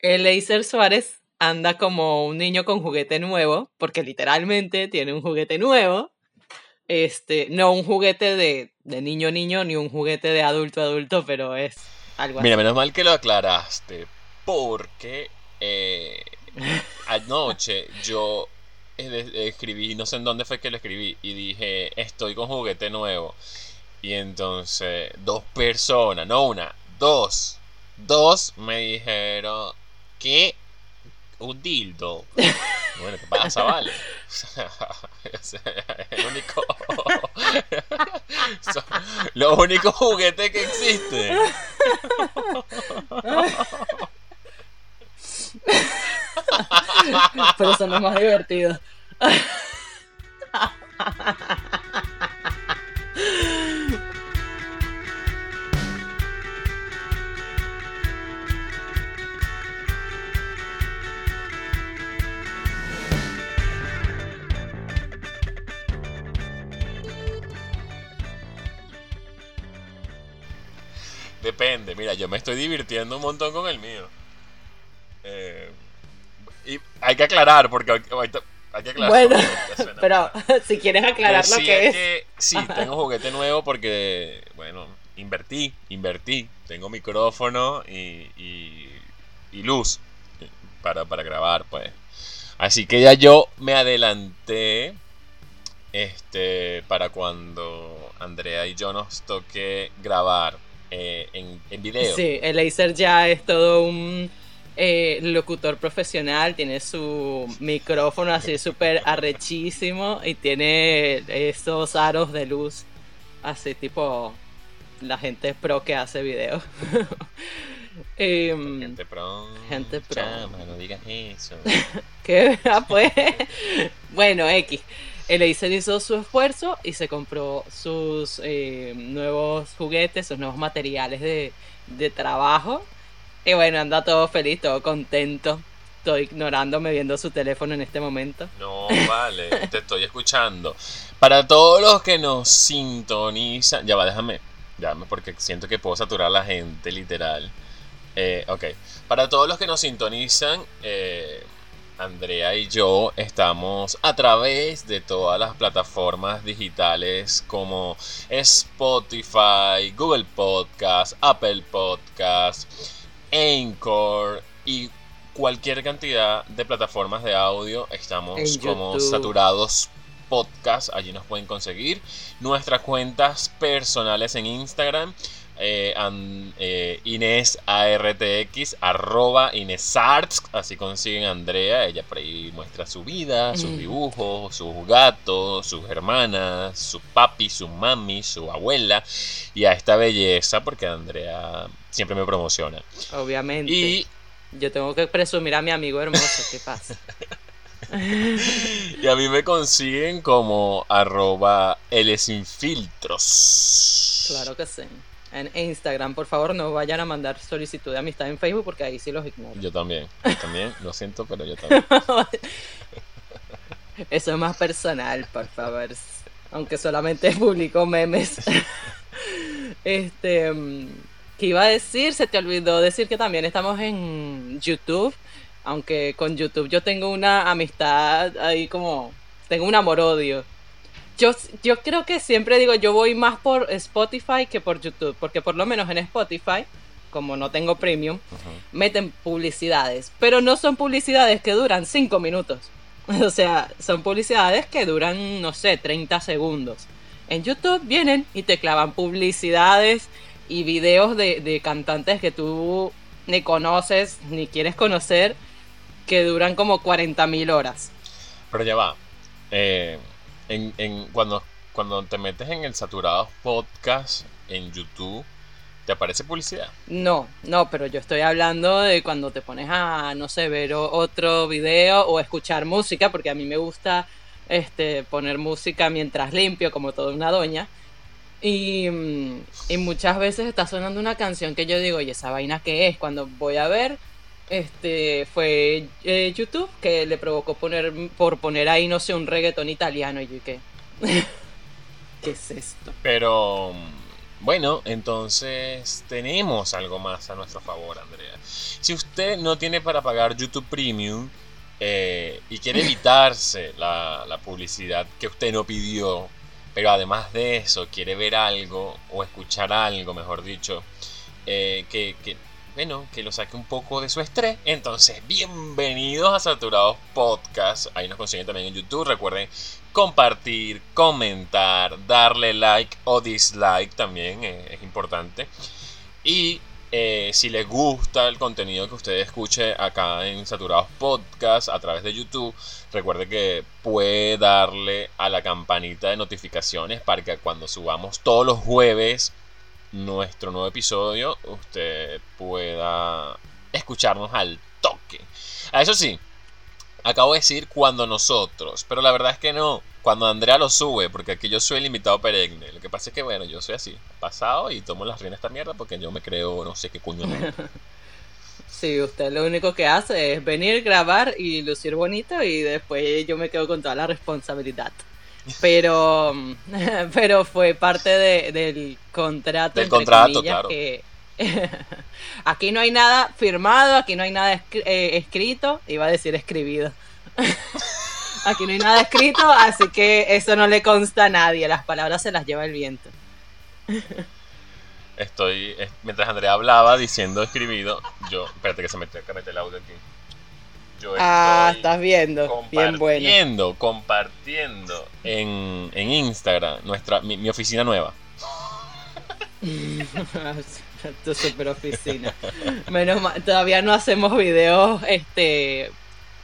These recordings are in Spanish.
Eliezer Suárez anda como un niño con juguete nuevo, porque literalmente tiene un juguete nuevo. Este, no un juguete de, de niño niño ni un juguete de adulto adulto, pero es algo Mira, así. menos mal que lo aclaraste, porque eh, anoche yo eh, escribí, no sé en dónde fue que lo escribí, y dije, estoy con juguete nuevo. Y entonces dos personas, no una, dos, dos me dijeron que un dildo. Bueno, ¿qué pasa, vale? El único, son los únicos juguetes que existen. Pero son los más divertidos. Depende, mira, yo me estoy divirtiendo un montón con el mío. Eh, y hay que aclarar, porque ahorita- hay que aclarar. Bueno, pero mal. si quieres aclarar lo que es. que sí, tengo juguete nuevo porque, bueno, invertí, invertí. Tengo micrófono y, y, y luz para, para grabar, pues. Así que ya yo me adelanté este, para cuando Andrea y yo nos toque grabar eh, en, en video. Sí, el Acer ya es todo un eh, locutor profesional, tiene su micrófono así súper arrechísimo y tiene esos aros de luz así tipo la gente pro que hace videos. Em, Gente pro. Gente pro. Chama, no digas eso. ¿Qué? Ah, pues. Bueno, X. El Acer hizo su esfuerzo y se compró sus eh, nuevos juguetes, sus nuevos materiales de, de trabajo. Y bueno, anda todo feliz, todo contento. Estoy ignorándome viendo su teléfono en este momento. No, vale, te estoy escuchando. Para todos los que nos sintonizan, ya va, déjame, déjame porque siento que puedo saturar a la gente, literal. Eh, ok, para todos los que nos sintonizan, eh, Andrea y yo estamos a través de todas las plataformas digitales como Spotify, Google Podcast, Apple Podcast, Anchor y cualquier cantidad de plataformas de audio. Estamos En como YouTube. saturados podcast, allí nos pueden conseguir. Nuestras cuentas personales en Instagram. Eh, eh, Inés ARTX, arroba Inés Arts, así consiguen a Andrea, ella por ahí muestra su vida, sus Mm. dibujos, sus gatos, sus hermanas, su papi, su mami, su abuela, y a esta belleza, porque Andrea siempre me promociona. Obviamente. Y, Yo tengo que presumir a mi amigo hermoso. ¿Qué pasa? y a mí me consiguen como arroba L sin filtros. Claro que sí. En Instagram, por favor, no vayan a mandar solicitud de amistad en Facebook porque ahí sí los ignoro. Yo también, yo también, lo siento, pero yo también. Eso es más personal, por favor. Aunque solamente publico memes. este. mm, ¿Qué iba a decir? Se te olvidó decir que también estamos en YouTube. Aunque con YouTube yo tengo una amistad ahí como. Tengo un amor-odio. Yo, yo creo que siempre digo, yo voy más por Spotify que por YouTube. Porque por lo menos en Spotify, como no tengo premium, meten publicidades, pero no son publicidades que duran 5 minutos. O sea, son publicidades que duran, no sé, 30 segundos. En YouTube vienen y te clavan publicidades y videos de, de cantantes que tú ni conoces ni quieres conocer que duran como 40.000 horas. Pero ya va. eh, en, en- cuando, cuando te metes en el Saturados Podcast en YouTube, ¿te aparece publicidad? No, no, pero yo estoy hablando de cuando te pones a, no sé, ver otro video o escuchar música, porque a mí me gusta este, poner música mientras limpio, como toda una doña. Y, mm, y muchas veces está sonando una canción que yo digo, ¿y esa vaina qué es? Cuando voy a ver, este, fue eh, YouTube que le provocó poner, por poner ahí, no sé, un reggaetón italiano. Y ¿qué? ¿Qué es esto? Pero bueno, entonces tenemos algo más a nuestro favor, Andrea. Si usted no tiene para pagar YouTube Premium eh, y quiere evitarse la, la publicidad que usted no pidió, pero además de eso quiere ver algo o escuchar algo, mejor dicho, eh, que, que, bueno, que lo saque un poco de su estrés. Entonces, bienvenidos a Saturados Podcast. Ahí nos consiguen también en YouTube. Recuerden compartir, comentar, darle like o dislike también eh, es importante. Y eh, si les gusta el contenido que usted escuche acá en Saturados Podcast a través de YouTube, recuerde que puede darle a la campanita de notificaciones para que cuando subamos todos los jueves nuestro nuevo episodio, usted pueda escucharnos al toque. A eso sí, acabo de decir cuando nosotros, pero la verdad es que no. Cuando Andrea lo sube, porque aquí yo soy el invitado perenne. Lo que pasa es que, bueno, yo soy así, pasado y tomo las riendas de esta mierda porque yo me creo, no sé qué cuño. Sí, usted lo único que hace es venir, grabar y lucir bonito y después yo me quedo con toda la responsabilidad. Pero, pero fue parte de, del contrato. Del contrato, claro. Que aquí no hay nada firmado, aquí no hay nada eh, escrito, iba a decir escribido. aquí no hay nada escrito, así que eso no le consta a nadie, las palabras se las lleva el viento. Estoy, mientras Andrea hablaba diciendo escribido, yo, espérate que se mete, que mete el audio aquí. Yo ah, estás viendo, bien bueno. Compartiendo, compartiendo en, en Instagram nuestra, mi, mi oficina nueva. tu super oficina. Menos mal, todavía no hacemos videos este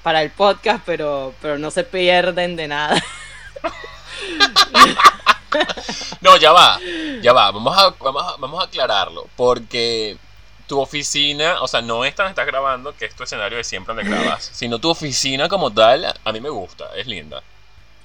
para el podcast, pero, pero no se pierden de nada. no, ya va, ya va, vamos a, vamos a, vamos a aclararlo, porque tu oficina, o sea, no esta donde estás grabando, que es tu escenario de siempre donde grabas, sino tu oficina como tal, a mí me gusta, es linda.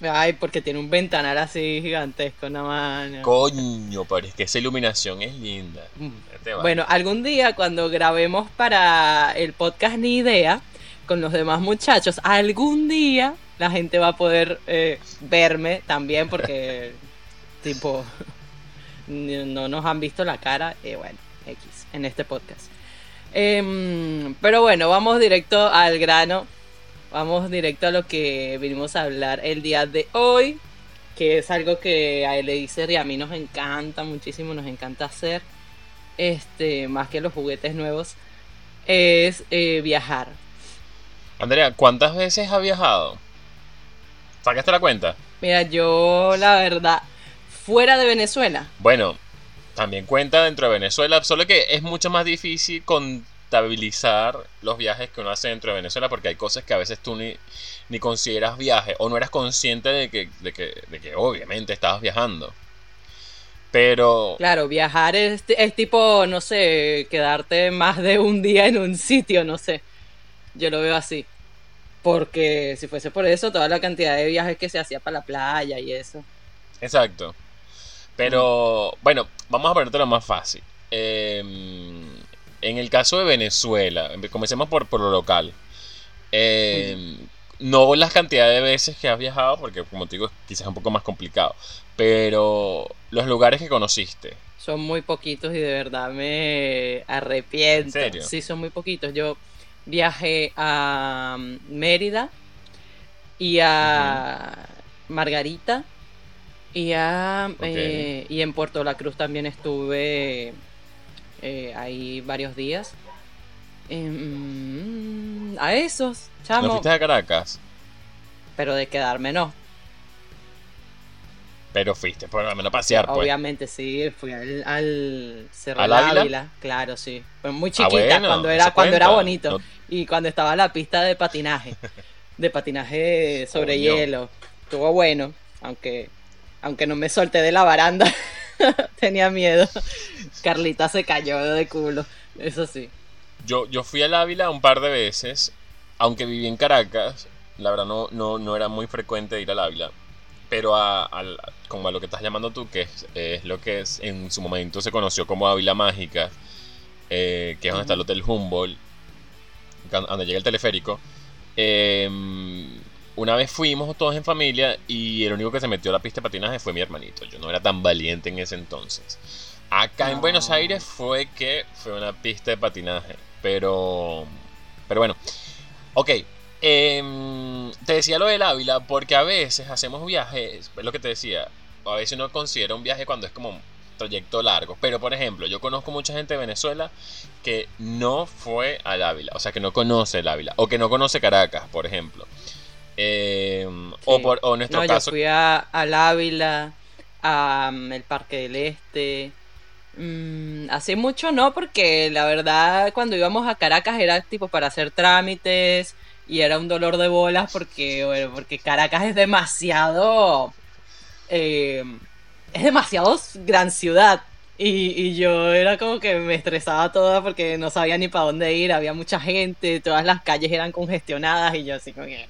Ay, porque tiene un ventanal así gigantesco, nada más. Coño, pero es que esa iluminación es linda. Mm. Este bueno, algún día cuando grabemos para el podcast Ni Idea con los demás muchachos, algún día la gente va a poder eh, verme también porque, tipo, no nos han visto la cara. Y bueno, X, en este podcast. Em, pero bueno, vamos directo al grano vamos directo a lo que vinimos a hablar el día de hoy, que es algo que a Eliezer y a mí nos encanta muchísimo, nos encanta hacer, este, más que los juguetes nuevos, es eh, viajar. Andrea, ¿cuántas veces has viajado? ¿Sacaste la cuenta? Mira, yo la verdad, fuera de Venezuela. Bueno, también cuenta dentro de Venezuela, solo que es mucho más difícil con estabilizar los viajes que uno hace dentro de Venezuela porque hay cosas que a veces tú ni, ni consideras viaje o no eras consciente de que, de que, de que obviamente estabas viajando. Pero... Claro, viajar es, es tipo, no sé, quedarte más de un día en un sitio, no sé. Yo lo veo así. Porque si fuese por eso, toda la cantidad de viajes que se hacía para la playa y eso. Exacto. Pero, mm. bueno, vamos a ponértelo más fácil. Eh, en el caso de Venezuela, comencemos por, por lo local. Eh, no las cantidades de veces que has viajado, porque como te digo, quizás es un poco más complicado. Pero los lugares que conociste. Son muy poquitos y de verdad me arrepiento. ¿En serio? Sí, son muy poquitos. Yo viajé a mm, Mérida y a Margarita y a eh, y en Puerto La Cruz también estuve eh, ahí varios días. Em, a esos, chamo. ¿No fuiste a Caracas? Pero de quedarme no. Pero fuiste, por lo menos pasear, pues. Obviamente sí, fui al, Cerro ¿Al Ávila? Claro, sí. Pues muy ah, chiquita, cuando era cuando era bonito. Y cuando estaba la pista de patinaje. de patinaje sobre hielo. Estuvo bueno, aunque, aunque no me solté de la baranda. Tenía miedo. Carlita se cayó de culo, eso sí. Yo, yo fui al Ávila un par de veces, aunque viví en Caracas, la verdad no, no, no era muy frecuente ir al Ávila. Pero a, como a lo que estás llamando tú, que es, lo que es, en su momento se conoció como Ávila Mágica, eh, que es donde está el Hotel Humboldt, donde llega el teleférico. Em, una vez fuimos todos en familia y el único que se metió a la pista de patinaje fue mi hermanito. Yo no era tan valiente en ese entonces. Acá en Buenos No. Aires fue que fue una pista de patinaje. Pero. Pero bueno. Ok. em, te decía lo del Ávila porque a veces hacemos viajes. Es lo que te decía. A veces uno considera un viaje cuando es como un trayecto largo. Pero por ejemplo, yo conozco mucha gente de Venezuela que no fue al Ávila. O sea, que no conoce el Ávila. O que no conoce Caracas, por ejemplo. Em, o, por, o en nuestro No, caso. yo fui a, al Ávila, a mm, el Parque del Este. Mm, hace mucho no, porque la verdad cuando íbamos a Caracas era tipo para hacer trámites y era un dolor de bolas porque, bueno, porque Caracas es demasiado... eh, es demasiado gran ciudad. Y, y yo era como que me estresaba toda porque no sabía ni para dónde ir, había mucha gente, todas las calles eran congestionadas y yo así como que...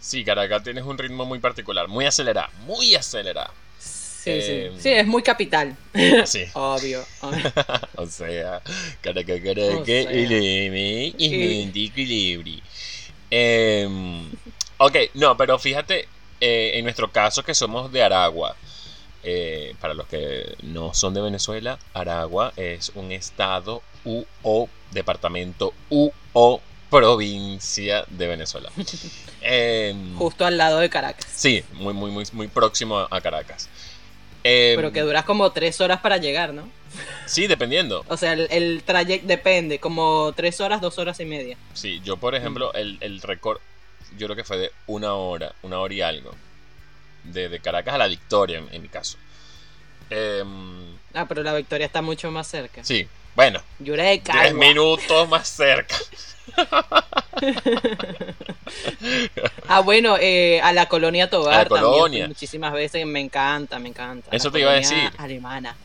Sí, Caracas tienes un ritmo muy particular. Muy acelerado. Muy acelerado. Sí, Eh, sí. Sí, es muy capital. Sí. Obvio. o sea, Caracas, Caracas, O sea. Y-. Em, ok, no, pero fíjate, eh, en nuestro caso que somos de Aragua, eh, para los que no son de Venezuela, Aragua es un estado u o departamento u o provincia de Venezuela. Em, Justo al lado de Caracas. sí, muy, muy, muy, muy próximo a Caracas. Em, Pero que duras como tres horas para llegar, ¿no? Sí, dependiendo. O sea, el, el trayecto depende, como tres horas, dos horas y media. Sí, yo por ejemplo, el, el récord, yo creo que fue de una hora, una hora y algo. De, de Caracas a la Victoria, en, en mi caso. Em, Ah, pero la victoria está mucho más cerca. sí, bueno, Yureca. 10 minutos más cerca. Ah, bueno, eh, a la colonia Tobar. A la también colonia. fui muchísimas veces, me encanta, me encanta. Eso La te iba a decir. Alemana.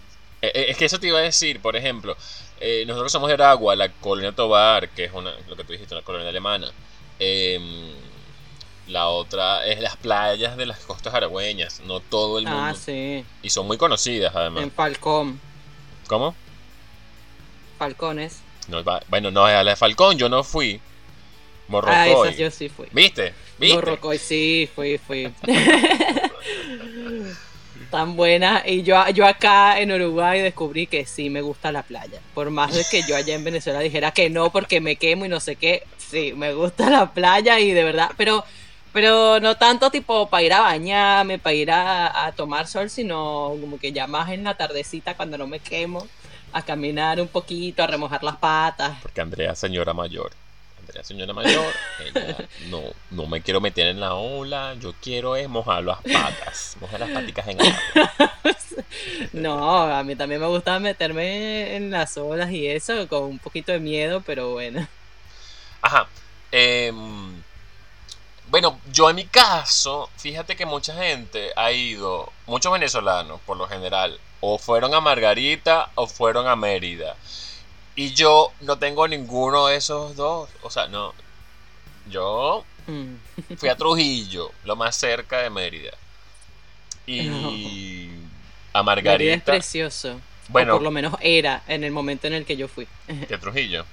Eh, eh, es que eso te iba a decir, por ejemplo, eh, nosotros somos de Aragua, la colonia Tobar, que es una, lo que tú dijiste, una colonia alemana. Em, la otra es las playas de las costas aragüeñas, no todo el mundo. Ah, sí. Y son muy conocidas además. En Falcón. ¿Cómo? Falcones. No, bueno, no, a la de Falcón yo no fui. Ah, Morrocoy. esas yo sí fui. ¿Viste? ¿Viste? Morrocoy, sí, fui, fui. Tan buena. Y yo, yo acá en Uruguay descubrí que sí me gusta la playa. Por más de que yo allá en Venezuela dijera que no porque me quemo y no sé qué. Sí, me gusta la playa y de verdad. Pero, pero no tanto tipo para ir a bañarme, para ir a, a tomar sol, sino como que ya más en la tardecita cuando no me quemo. A caminar un poquito, a remojar las patas. Porque Andrea señora mayor. Andrea señora mayor. Ella no, no me quiero meter en la ola. Yo quiero es mojar las patas. Mojar las paticas en agua. No, a mí también me gusta meterme en las olas y eso, con un poquito de miedo, pero bueno. Ajá. em, bueno, yo en mi caso, fíjate que mucha gente ha ido, muchos venezolanos por lo general, o fueron a Margarita o fueron a Mérida. Y yo no tengo ninguno de esos dos. O sea, no. Yo Mm. fui a Trujillo, lo más cerca de Mérida. Y a Mérida es Margarita. precioso. Bueno. O por lo menos era en el momento en el que yo fui. ¿Qué Trujillo?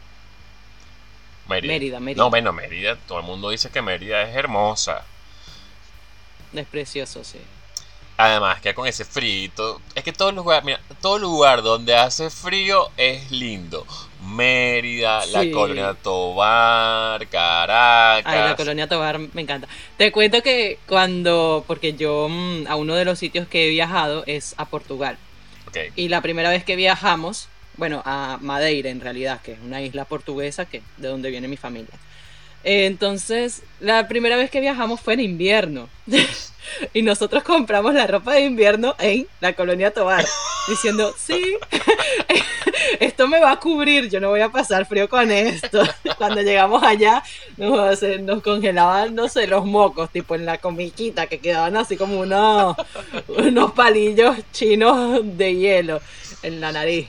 Mérida. Mérida, Mérida. No, bueno, Mérida. Todo el mundo dice que Mérida es hermosa. Es precioso, sí. Además, que con ese frío. Es que todo lugar, mira, todo lugar donde hace frío es lindo. Mérida, la colonia Tobar, Caracas. Ay, la colonia Tobar me encanta. Te cuento que cuando, porque yo mm, a uno de los sitios que he viajado es a Portugal. Ok. Y la primera vez que viajamos, bueno, a Madeira en realidad, que es una isla portuguesa que de donde viene mi familia. Eh, Entonces, la primera vez que viajamos fue en invierno. y nosotros compramos la ropa de invierno en la colonia Tobar, diciendo, sí, esto me va a cubrir, yo no voy a pasar frío con esto. Cuando llegamos allá, nos, nos congelaban, no sé, los mocos, tipo en la comiquita, que quedaban así como unos, unos palillos chinos de hielo en la nariz.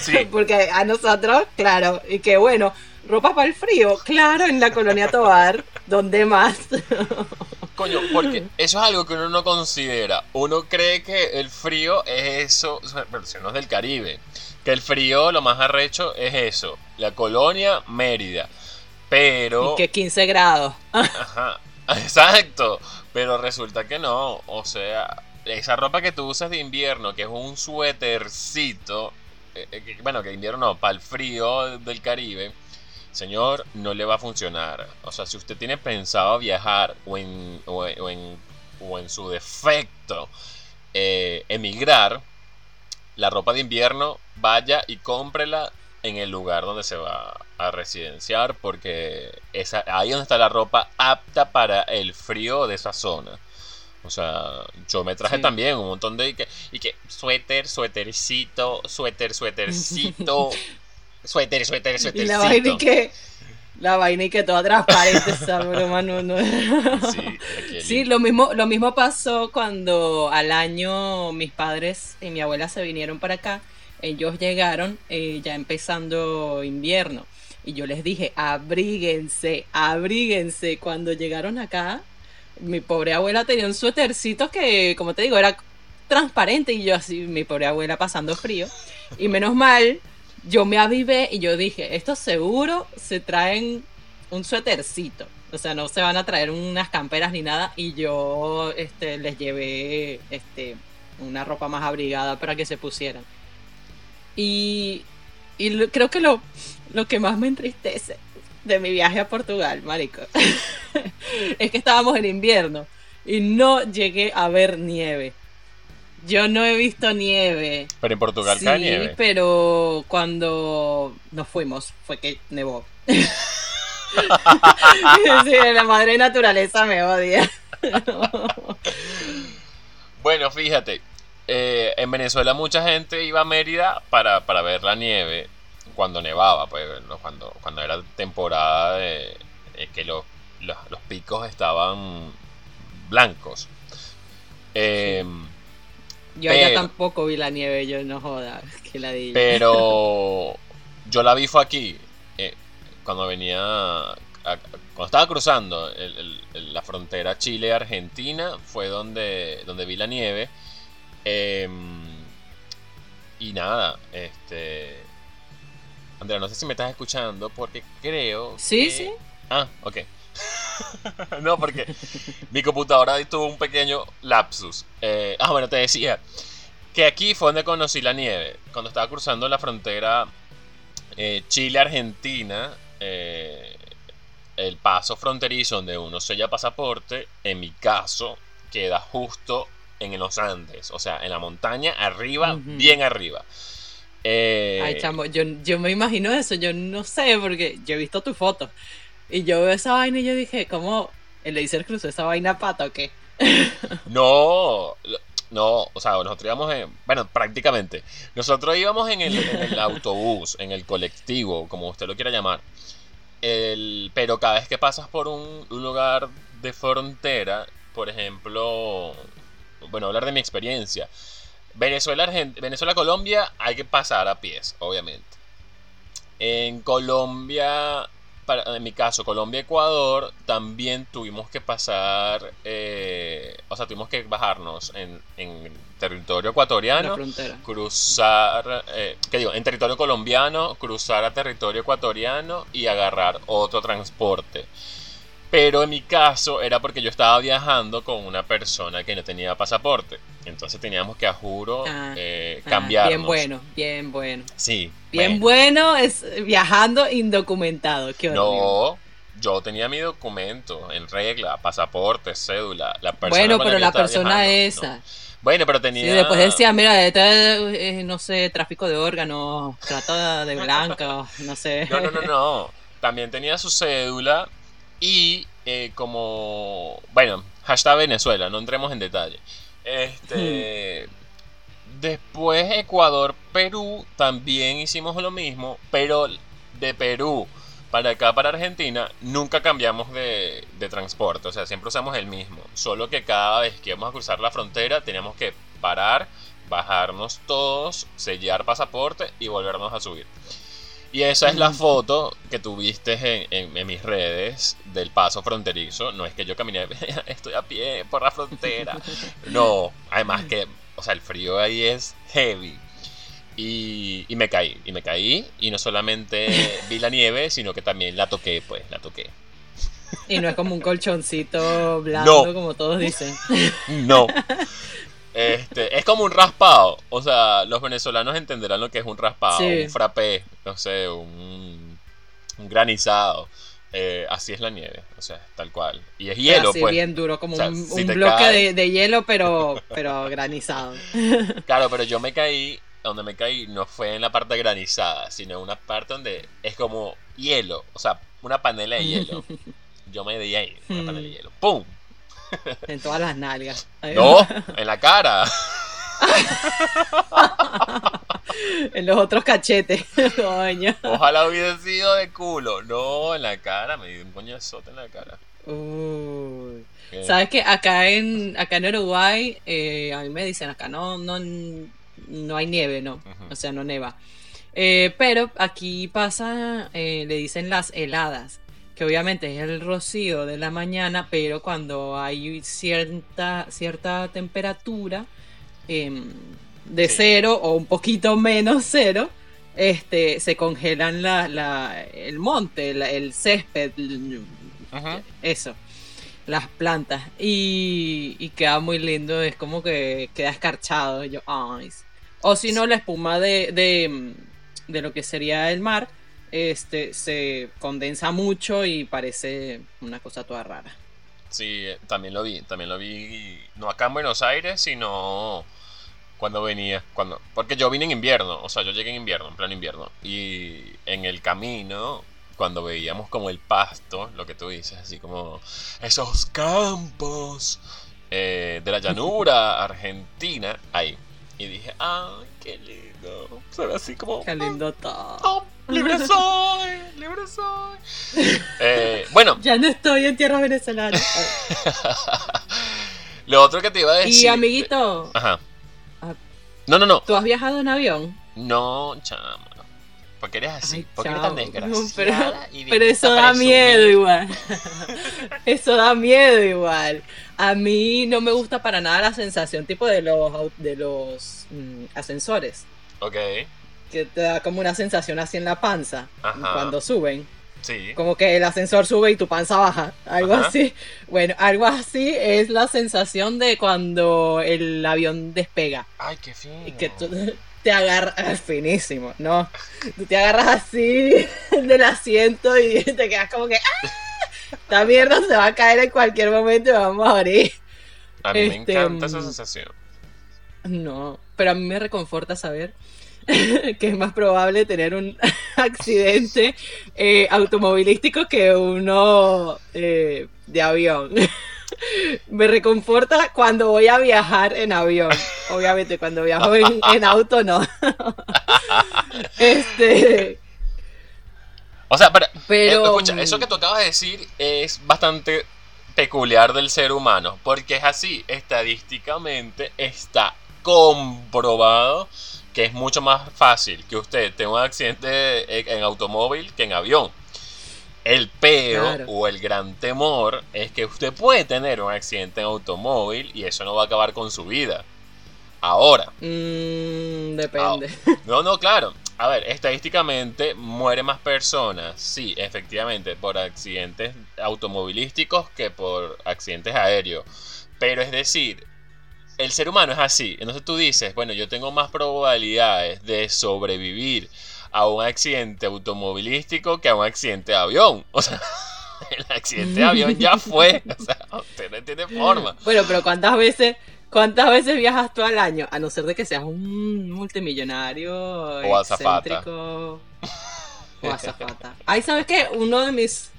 Sí. Porque a nosotros, claro, y que bueno, ropa para el frío, claro, en la colonia Tobar, donde más. Coño, porque eso es algo que uno no considera. Uno cree que el frío es eso, pero si uno es del Caribe, que el frío lo más arrecho es eso, la colonia Mérida. Pero, Y que 15 grados. ajá, exacto, pero resulta que no, o sea, esa ropa que tú usas de invierno, que es un suétercito, eh, eh, bueno, que invierno no, para el frío del Caribe, señor, no le va a funcionar. O sea, si usted tiene pensado viajar o en, o, en, o en su defecto eh, emigrar, la ropa de invierno, vaya y cómprela en el lugar donde se va a residenciar porque esa, ahí donde está la ropa apta para el frío de esa zona. O sea, yo me traje también un montón de... Y que, y que suéter, suétercito, suéter, suétercito, suéter, suéter, suétercito. Y la vaina y que... La vaina y que toda transparente esa broma no, no. Sí, sí, lo mismo, lo mismo pasó cuando al año mis padres y mi abuela se vinieron para acá. Ellos llegaron eh, ya empezando invierno. Y yo les dije, abríguense, abríguense. Cuando llegaron acá, mi pobre abuela tenía un suétercito que, como te digo, era transparente y yo así, mi pobre abuela pasando frío. Y menos mal, yo me avivé y yo dije, esto seguro se traen un suétercito. O sea, no se van a traer unas camperas ni nada. Y yo este, les llevé este, una ropa más abrigada para que se pusieran. Y, y creo que lo, lo que más me entristece de mi viaje a Portugal, marico. es que estábamos en invierno y no llegué a ver nieve. Yo no he visto nieve. Pero en Portugal sí, cae nieve. pero cuando nos fuimos fue que nevó. sí, la madre naturaleza me odia. bueno, fíjate, eh, en Venezuela mucha gente iba a Mérida para, para ver la nieve cuando nevaba, pues, cuando, cuando era temporada de que los, picos estaban blancos. Em, yo allá tampoco vi la nieve, yo no joda, que la di. Pero yo la vi fue aquí, eh, cuando venía, cuando estaba cruzando la frontera Chile-Argentina, fue donde, donde vi la nieve. Em, y nada, este Andrea, no sé si me estás escuchando porque creo. Sí, sí. Ah, ok. no, porque mi computadora tuvo un pequeño lapsus. Eh, ah, bueno, te decía que aquí fue donde conocí la nieve. Cuando estaba cruzando la frontera eh, Chile-Argentina, eh, el paso fronterizo donde uno sella pasaporte, en mi caso, queda justo en los Andes, o sea, en la montaña, arriba, bien arriba. Eh, Ay, chamo, yo, yo me imagino eso, yo no sé, porque yo he visto tu foto. Y yo veo esa vaina y yo dije, ¿cómo el laser cruzó esa vaina pata o qué? no, no, o sea, nosotros íbamos en, bueno, prácticamente, nosotros íbamos en el, autobús, en el colectivo, como usted lo quiera llamar. El, pero cada vez que pasas por un, un lugar de frontera, por ejemplo, bueno, hablar de mi experiencia, Venezuela, Venezuela, Colombia, hay que pasar a pies, obviamente. En Colombia, para, en mi caso, Colombia, Ecuador, también tuvimos que pasar, eh, o sea, tuvimos que bajarnos en, territorio ecuatoriano, cruzar, eh, ¿qué digo? En territorio colombiano, cruzar a territorio ecuatoriano y agarrar otro transporte. Pero en mi caso era porque yo estaba viajando con una persona que no tenía pasaporte. Entonces teníamos que, a juro, ah, eh, ah, bien bueno, bien bueno. Sí. Bien bueno, es viajando indocumentado. no, yo tenía mi documento en regla, pasaporte, cédula. La bueno, pero la persona esa. Bueno, pero tenía. Sí, después decía, mira, este, no sé, tráfico de órganos, trata de blanca, no sé. No, no, no, no. También tenía su cédula y eh, como, bueno, hashtag Venezuela, no entremos en detalle. Este, después Ecuador, Perú, también hicimos lo mismo, pero de Perú para acá, para Argentina, nunca cambiamos de, de transporte, o sea, siempre usamos el mismo, solo que cada vez que íbamos a cruzar la frontera teníamos que parar, bajarnos todos, sellar pasaporte y volvernos a subir. Y esa es la foto que tuviste en, en, mis redes del paso fronterizo. No es que yo caminé, estoy a pie por la frontera. No, además que, o sea, el frío ahí es heavy. Y, y me caí, y me caí. Y no solamente vi la nieve, sino que también la toqué, pues, la toqué. Y no es como un colchoncito blando, como todos dicen. No. Este, es como un raspado. O sea, los venezolanos entenderán lo que es un raspado, Sí. un frappé, no sé, un, un granizado. Eh, así es la nieve, o sea, tal cual. Y es hielo, Así pues. bien duro, como O sea, un, si un te bloque de, de hielo, pero, pero granizado. Claro, pero yo me caí, donde me caí no fue en la parte granizada, sino en una parte donde es como hielo, o sea, una panela de hielo. Yo me di ahí, una panela de hielo. ¡Pum! En todas las nalgas. No, en la cara. en los otros cachetes. Coño. Ojalá hubiese sido de culo. No, en la cara, me di un coñazote en la cara. Uy. Sabes que acá en acá en Uruguay eh, a mí me dicen acá no no no hay nieve no o sea no neva Eh, pero aquí pasa eh, le dicen las heladas que obviamente es el rocío de la mañana pero cuando hay cierta cierta temperatura em, de Sí. cero o un poquito menos cero este se congelan la, la- el monte la- el césped eso, las plantas. Y, y queda muy lindo, es como que queda escarchado. Yo. O si no, la espuma de, de, de lo que sería el mar este, se condensa mucho y parece una cosa toda rara. Sí, eh, también lo vi, también lo vi, no acá en Buenos Aires, sino cuando venía, cuando, porque yo vine en invierno, o sea, yo llegué en invierno, en pleno invierno, y en el camino, cuando veíamos como el pasto, lo que tú dices, así como esos campos eh, de la llanura argentina, ahí, y dije, ay, qué lindo, ve así como, Qué lindo todo. "Oh, libre soy, libre soy. Eh, bueno, Ya no estoy en tierra venezolana. lo otro que te iba a decir. y amiguito, Ajá. Ah. No, no, no. ¿tú has viajado en avión? No, chama. ¿Por qué eres así? Ay, ¿Por qué eres tan desgraciada? Pero, y pero vienes eso da presumir? miedo igual. eso da miedo igual. A mí no me gusta para nada la sensación tipo de los de los mm, ascensores. Ok, Que te da como una sensación así en la panza Ajá. cuando suben. sí. Como que el ascensor sube y tu panza baja. Algo Ajá. así. Bueno, algo así es la sensación de cuando el avión despega. Ay, qué fino. Y que tú te agarras, es finísimo, ¿no? Tú te agarras así del asiento y te quedas como que, ¡ah! Esta mierda se va a caer en cualquier momento y vamos a morir. A mí me este, encanta esa mm, sensación. No, pero a mí me reconforta saber que es más probable tener un accidente eh, automovilístico que uno eh, de avión. Me reconforta cuando voy a viajar en avión. Obviamente, cuando viajo en, en auto, no. Este, O sea, pero, pero. eh, escucha, eso que tú acabas de decir es bastante peculiar del ser humano, porque es así, estadísticamente está comprobado que es mucho más fácil que usted tenga un accidente en automóvil que en avión. El peo Claro. o el gran temor es que usted puede tener un accidente en automóvil y eso no va a acabar con su vida. Ahora, mm, depende. no, no, claro. A ver, estadísticamente mueren más personas, sí, efectivamente, por accidentes automovilísticos que por accidentes aéreos. Pero es decir, el ser humano es así. Entonces tú dices, bueno, yo tengo más probabilidades de sobrevivir a un accidente automovilístico que a un accidente de avión. O sea, el accidente de avión ya fue. O sea, usted no tiene forma. Bueno, pero ¿cuántas veces, cuántas veces viajas tú al año? A no ser de que seas un multimillonario O azafata. o azafata. Ay, ¿sabes qué? Uno de mis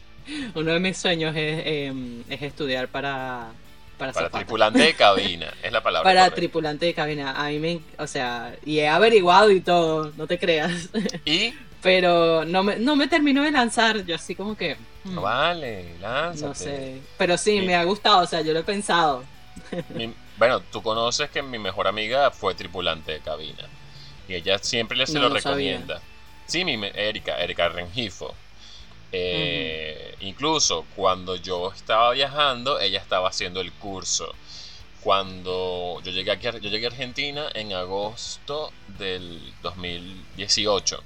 uno de mis sueños es, eh, es estudiar para para, tripulante de cabina, es la palabra. Para correcta. tripulante de cabina. A mí me, o sea, y he averiguado y todo, no te creas. Y Pero no me, no me terminó de lanzar, yo así como que no vale, lánzate. no sé. Pero sí, me ha gustado, o sea, yo lo he pensado. Mi- bueno, tú conoces que mi mejor amiga fue tripulante de cabina. Y ella siempre le se No, lo recomienda. Sí, mi Erika, Erika Rengifo. Eh, Incluso cuando yo estaba viajando, ella estaba haciendo el curso. Cuando yo llegué aquí, a- yo llegué a Argentina en agosto del 2018.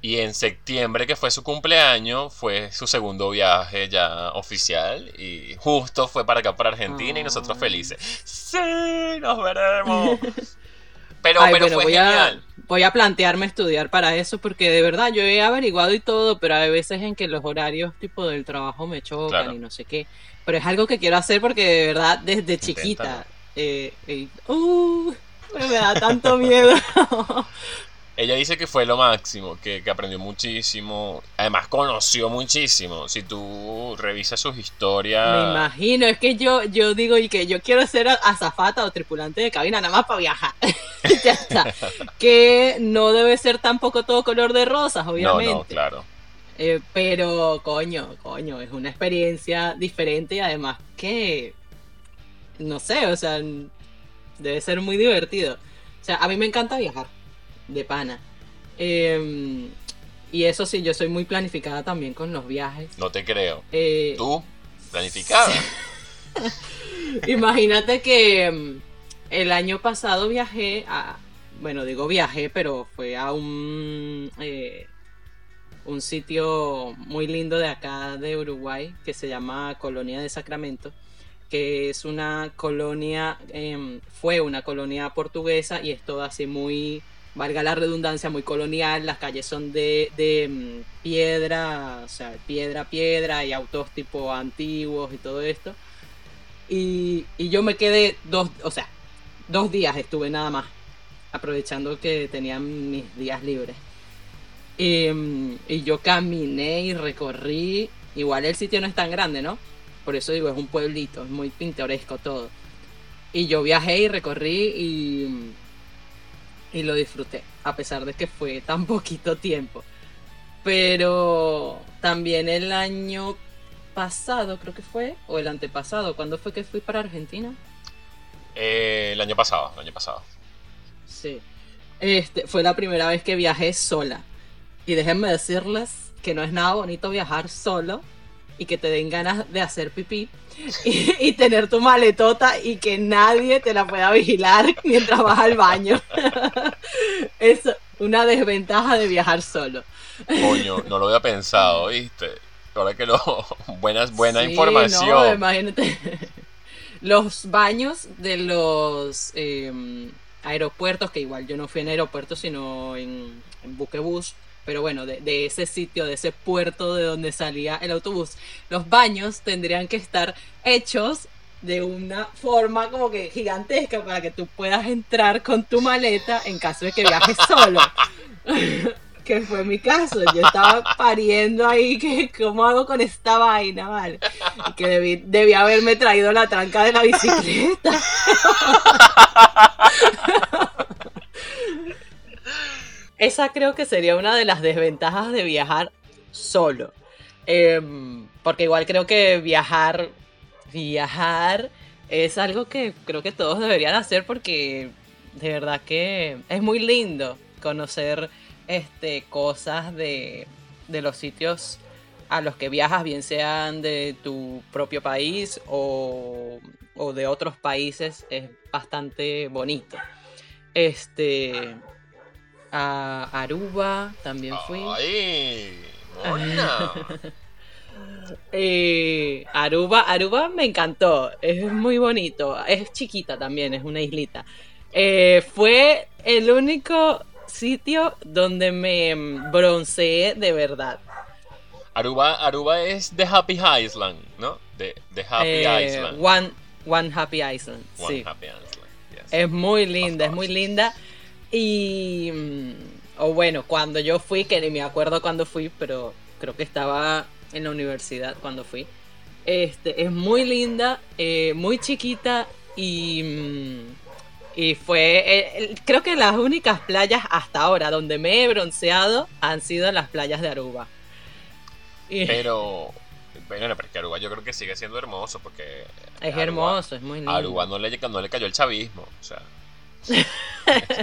Y en septiembre, que fue su cumpleaños, fue su segundo viaje ya oficial. Y justo fue para acá, para Argentina, y nosotros felices. ¡Sí! ¡Nos veremos! Pero, pero fue voy genial. A, voy a plantearme estudiar para eso, porque de verdad yo he averiguado y todo, pero hay veces en que los horarios tipo del trabajo me chocan y no sé qué. Pero es algo que quiero hacer porque de verdad desde chiquita. Eh, eh, uh, me da tanto miedo. Ella dice que fue lo máximo, que, aprendió muchísimo, además conoció muchísimo. Si tú revisas sus historias... Me imagino, es que yo, yo digo y que yo quiero ser azafata o tripulante de cabina nada más para viajar. ya está. que no debe ser tampoco todo color de rosas, obviamente. No, no, claro. Eh, pero, coño, coño, es una experiencia diferente y además que, no sé, o sea, debe ser muy divertido. O sea, a mí me encanta viajar de pana. Em, y eso sí, yo soy muy planificada también con los viajes. No te creo. Eh, ¿Tú? ¿Planificada? Imagínate que em, el año pasado viajé a. Bueno, digo viajé, pero fue a un. Eh, un sitio muy lindo de acá de Uruguay que se llama Colonia de Sacramento que es una colonia, em, fue una colonia portuguesa y es todo así muy valga la redundancia, muy colonial. Las calles son de, de mm, piedra, o sea, piedra, piedra y autos tipo antiguos y todo esto. Y, y yo me quedé dos, o sea, dos días estuve nada más, aprovechando que tenía mis días libres. Y, mm, y, yo caminé y recorrí. Igual el sitio no es tan grande, ¿no? Por eso digo, es un pueblito, es muy pintoresco todo. Y yo viajé y recorrí y y lo disfruté, a pesar de que fue tan poquito tiempo. Pero también el año pasado, creo que fue, o el antepasado, ¿cuándo fue que fui para Argentina? Eh, el año pasado, el año pasado. Sí. Este, fue la primera vez que viajé sola. Y déjenme decirles que no es nada bonito viajar solo y que te den ganas de hacer pipí y, tener tu maletota y que nadie te la pueda vigilar mientras vas al baño. es una desventaja de viajar solo. Coño, no lo había pensado, ¿viste? Ahora que lo. Buenas, buena información. No, imagínate. Los baños de los em, aeropuertos, que igual yo no fui en aeropuerto, sino en, en buquebús pero bueno, de, ese sitio, de ese puerto de donde salía el autobús, los baños tendrían que estar hechos de una forma como que gigantesca para que tú puedas entrar con tu maleta en caso de que viajes solo. que fue mi caso. Yo estaba pariendo ahí, que ¿cómo hago con esta vaina, vale? Que debí, debí haberme traído la tranca de la bicicleta. Esa creo que sería una de las desventajas de viajar solo. Em, porque igual creo que viajar, viajar es algo que creo que todos deberían hacer porque de verdad que es muy lindo conocer este, cosas de, de los sitios a los que viajas, bien sean de tu propio país o, o de otros países, es bastante bonito. Este, a Aruba también fui. ¡Ay! eh, Aruba, Aruba me encantó, es muy bonito, es chiquita también, es una islita. Eh, fue el único sitio donde me bronceé de verdad. Aruba, Aruba es The Happy Island, ¿no? The, Happy eh, Island. One, one Happy Island. One sí. Happy Island. Es muy linda, es muy linda. Y. Mm, o bueno, cuando yo fui, que ni me acuerdo cuando fui, pero creo que estaba en la universidad cuando fui. Este, es muy linda, eh, muy chiquita y. Mm, y fue. Eh, creo que las únicas playas hasta ahora donde me he bronceado han sido las playas de Aruba. Pero. Bueno, pero es que Aruba yo creo que sigue siendo hermoso porque. Es hermoso, es muy lindo. Aruba no le, no le cayó el chavismo, o sea.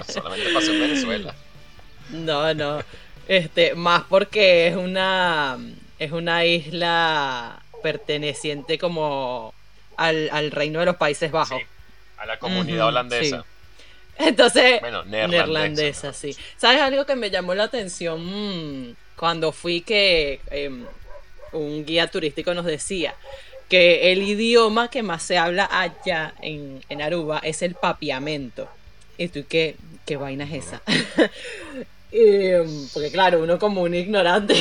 Solamente pasó en Venezuela. No, no. Este, más porque es una es una isla perteneciente como al, reino de los Países Bajos. a la comunidad holandesa. Entonces, Bueno, neerlandesa, neerlandesa, sí. ¿Sabes algo que me llamó la atención Mm, cuando fui que em, un guía turístico nos decía que el idioma que más se habla allá en, en Aruba es el papiamento? ¿Y tú qué, qué vaina es esa? Em, porque claro, uno como un ignorante,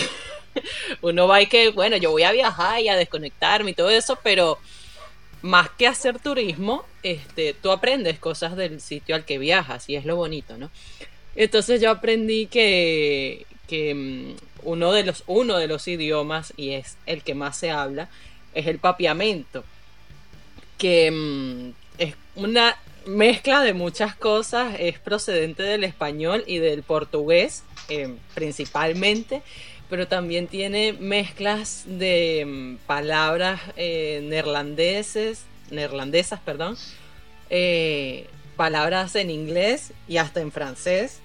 uno va y que, bueno, yo voy a viajar y a desconectarme y todo eso, pero más que hacer turismo, este, tú aprendes cosas del sitio al que viajas y es lo bonito, ¿no? Entonces yo aprendí que, que mm, uno, de los, uno de los idiomas, y es el que más se habla, es el papiamento, que mm, es una mezcla de muchas cosas, es procedente del español y del portugués eh, principalmente, pero también tiene mezclas de mm, palabras eh, neerlandeses, neerlandesas, perdón, eh, palabras en inglés y hasta en francés,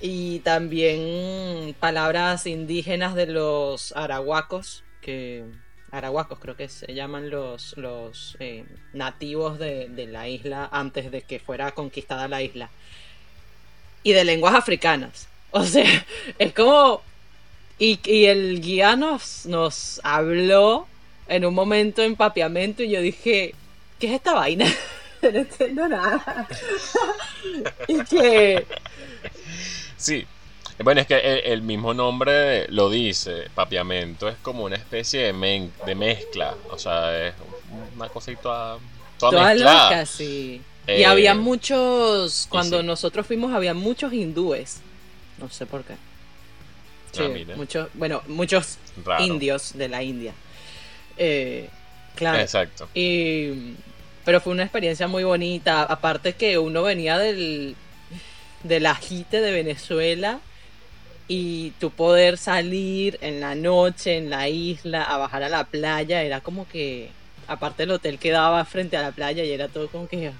y también palabras indígenas de los arahuacos, que arahuacos creo que se llaman los, los eh, nativos de, de la isla antes de que fuera conquistada la isla. Y de lenguas africanas. O sea, es como... Y, y el guía nos, nos habló en un momento en papiamento y yo dije, ¿qué es esta vaina? no entiendo nada. y que... Sí. Bueno, es que el, el mismo nombre lo dice, papiamento, es como una especie de, men- de mezcla, o sea, es una cosita toda, toda mezclada. locas, sí. y Eh, había muchos, cuando sí. nosotros fuimos, había muchos hindúes. No sé por qué. Sí, Ah, mira. muchos, bueno, muchos Raro. indios de la India. Eh, claro. Exacto. Y, pero fue una experiencia muy bonita. Aparte que uno venía del, del ajite de Venezuela y tu poder salir en la noche en la isla a bajar a la playa era como que aparte el hotel quedaba frente a la playa y era todo como que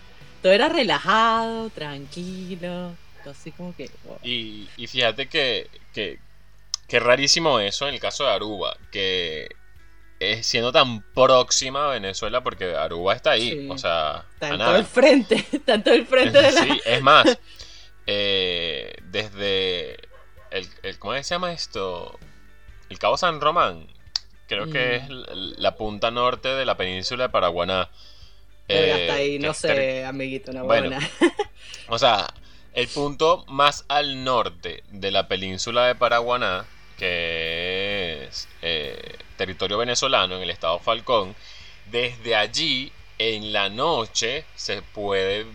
todo era relajado tranquilo todo así como que wow. Y, y fíjate que, que, que rarísimo eso en el caso de Aruba, que es siendo tan próxima a Venezuela, porque Aruba está ahí, Sí. o sea, todo el frente todo el frente de la Sí, es más, eh, desde el, el- ¿cómo se llama esto? El Cabo San Román, creo que Mm. es la punta norte de la península de Paraguaná. Pero Eh, hasta ahí no sé amiguito una Bueno, buena O sea, el punto más al norte de la península de Paraguaná, que es eh, territorio venezolano en el estado Falcón, desde allí en la noche se puede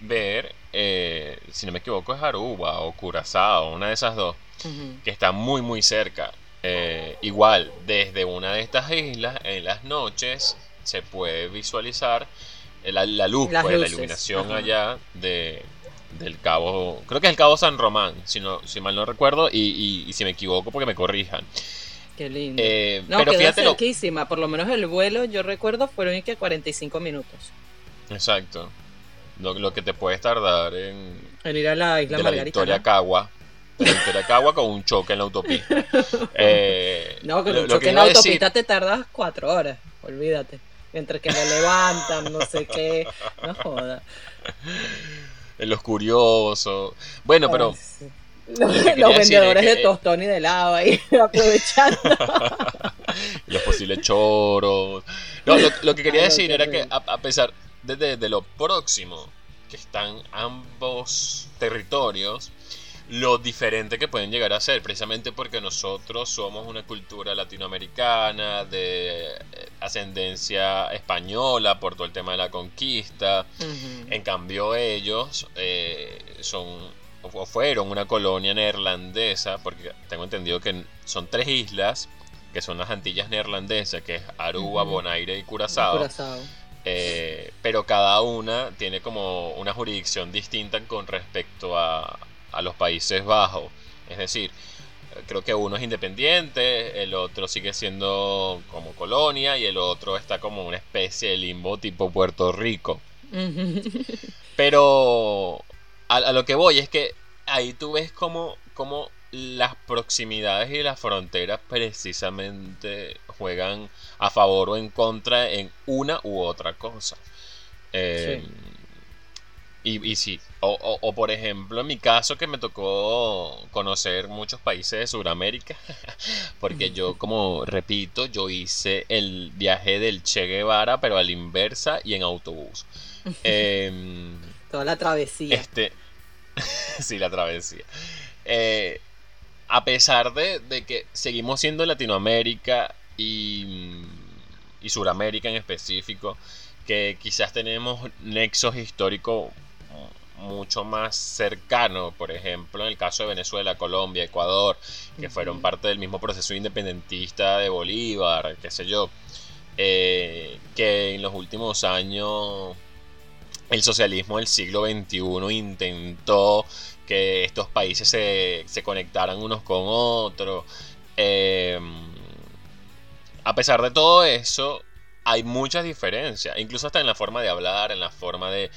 ver, eh, si no me equivoco, es Aruba o Curazao, una de esas dos, que está muy muy cerca. Eh, igual, desde una de estas islas, en las noches se puede visualizar la, la luz, pues, la iluminación ajá. allá de, del cabo, creo que es el cabo San Román, si, no, si mal no recuerdo, y, y- y si me equivoco porque me corrijan. Qué lindo. Eh, no, pero fíjate lo... cerquísima. Por lo menos el vuelo, yo recuerdo, fueron que 45 minutos. Exacto. Lo, lo que te puedes tardar en, En ir a la isla de la Margarita. Victoria ¿no? Cagua. De la Victoria Cagua con un choque en la autopista. Eh, No, con lo- un choque que en la decir- autopista te tardas cuatro horas. Olvídate. Entre que lo levantan, no sé qué. No joda. en los curiosos. Bueno, pero sí. Los, vendedores que- de tostón y de helado ahí aprovechando. los posibles choros. No, lo, lo que quería Ay, decir era que a, a pesar de, de- de lo próximo que están ambos territorios, lo diferente que pueden llegar a ser, precisamente porque nosotros somos una cultura latinoamericana de eh, ascendencia española por todo el tema de la conquista. En cambio ellos eh, son o fueron una colonia neerlandesa, porque tengo entendido que son tres islas, que son las Antillas neerlandesas, que es Aruba. Bonaire y Curazao. Curazao. Eh, pero cada una tiene como una jurisdicción distinta con respecto a, a los Países Bajos. Es decir, creo que uno es independiente, el otro sigue siendo como colonia y el otro está como una especie de limbo tipo Puerto Rico. Pero a, a lo que voy es que ahí tú ves como, como las proximidades y las fronteras precisamente juegan a favor o en contra en una u otra cosa. Eh, Y, sí, o, por ejemplo, en mi caso que me tocó conocer muchos países de Sudamérica, porque yo, como repito, yo hice el viaje del Che Guevara, pero a la inversa y en autobús. Em, Toda la travesía. Este, sí, la travesía. Eh, a pesar de, de, que seguimos siendo Latinoamérica y, y Suramérica en específico, que quizás tenemos nexos históricos mucho más cercano, por ejemplo, en el caso de Venezuela, Colombia, Ecuador, que fueron parte del mismo proceso independentista de Bolívar, qué sé yo, eh, que en los últimos años el socialismo del siglo XXI intentó que estos países se, se conectaran unos con otros. Eh, a pesar de todo eso, hay muchas diferencias, incluso hasta en la forma de hablar, en la forma de,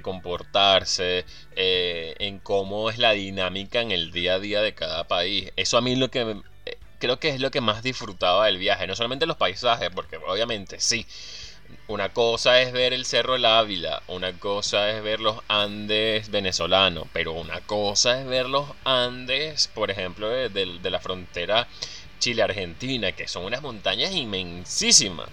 comportarse, eh, en cómo es la dinámica en el día a día de cada país. Eso a mí lo que eh, creo que es lo que más disfrutaba del viaje, no solamente los paisajes, porque obviamente sí. Una cosa es ver el Cerro del Ávila, una cosa es ver los Andes venezolanos, pero una cosa es ver los Andes, por ejemplo, de la frontera Chile-Argentina, que son unas montañas inmensísimas.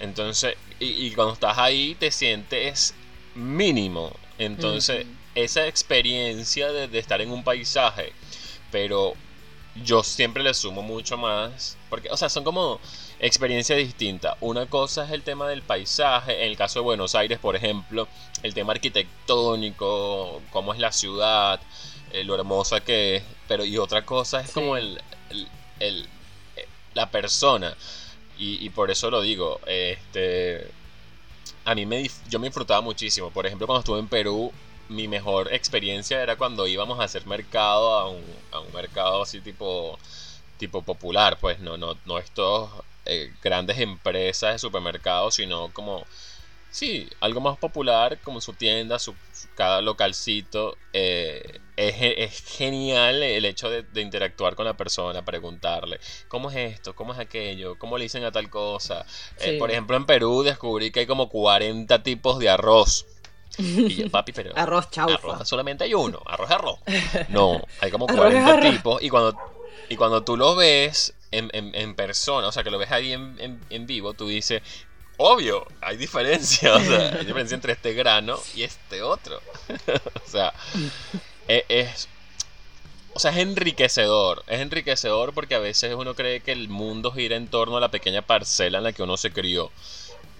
Entonces, y, y, cuando estás ahí te sientes mínimo. Entonces, esa experiencia de, estar en un paisaje, pero yo siempre le sumo mucho más, porque, o sea, son como experiencias distintas. Una cosa es el tema del paisaje, en el caso de Buenos Aires, por ejemplo, el tema arquitectónico, cómo es la ciudad, eh, lo hermosa que es, pero y otra cosa es como el, el, la persona. Y, por eso lo digo, este a mí me, yo me disfrutaba muchísimo. Por ejemplo, cuando estuve en Perú, mi mejor experiencia era cuando íbamos a hacer mercado, a un, a un mercado así tipo, tipo popular, pues no, no, no estos eh, grandes empresas de supermercados, sino como Sí, algo más popular como su tienda, su, cada localcito. Eh, es, genial el hecho de, interactuar con la persona, preguntarle, ¿cómo es esto? ¿Cómo es aquello? ¿Cómo le dicen a tal cosa? Eh, por ejemplo, en Perú descubrí que hay como 40 tipos de arroz. Y yo, papi, pero... arroz chaufa. Arroz solamente hay uno, arroz arroz. No, hay como 40 tipos y cuando, y cuando tú lo ves en, en, persona, o sea, que lo ves ahí en, en vivo, tú dices, obvio, hay diferencia. O sea, hay diferencia entre este grano y este otro. o sea, e, es, o sea, es enriquecedor. Es enriquecedor porque a veces uno cree que el mundo gira en torno a la pequeña parcela en la que uno se crió.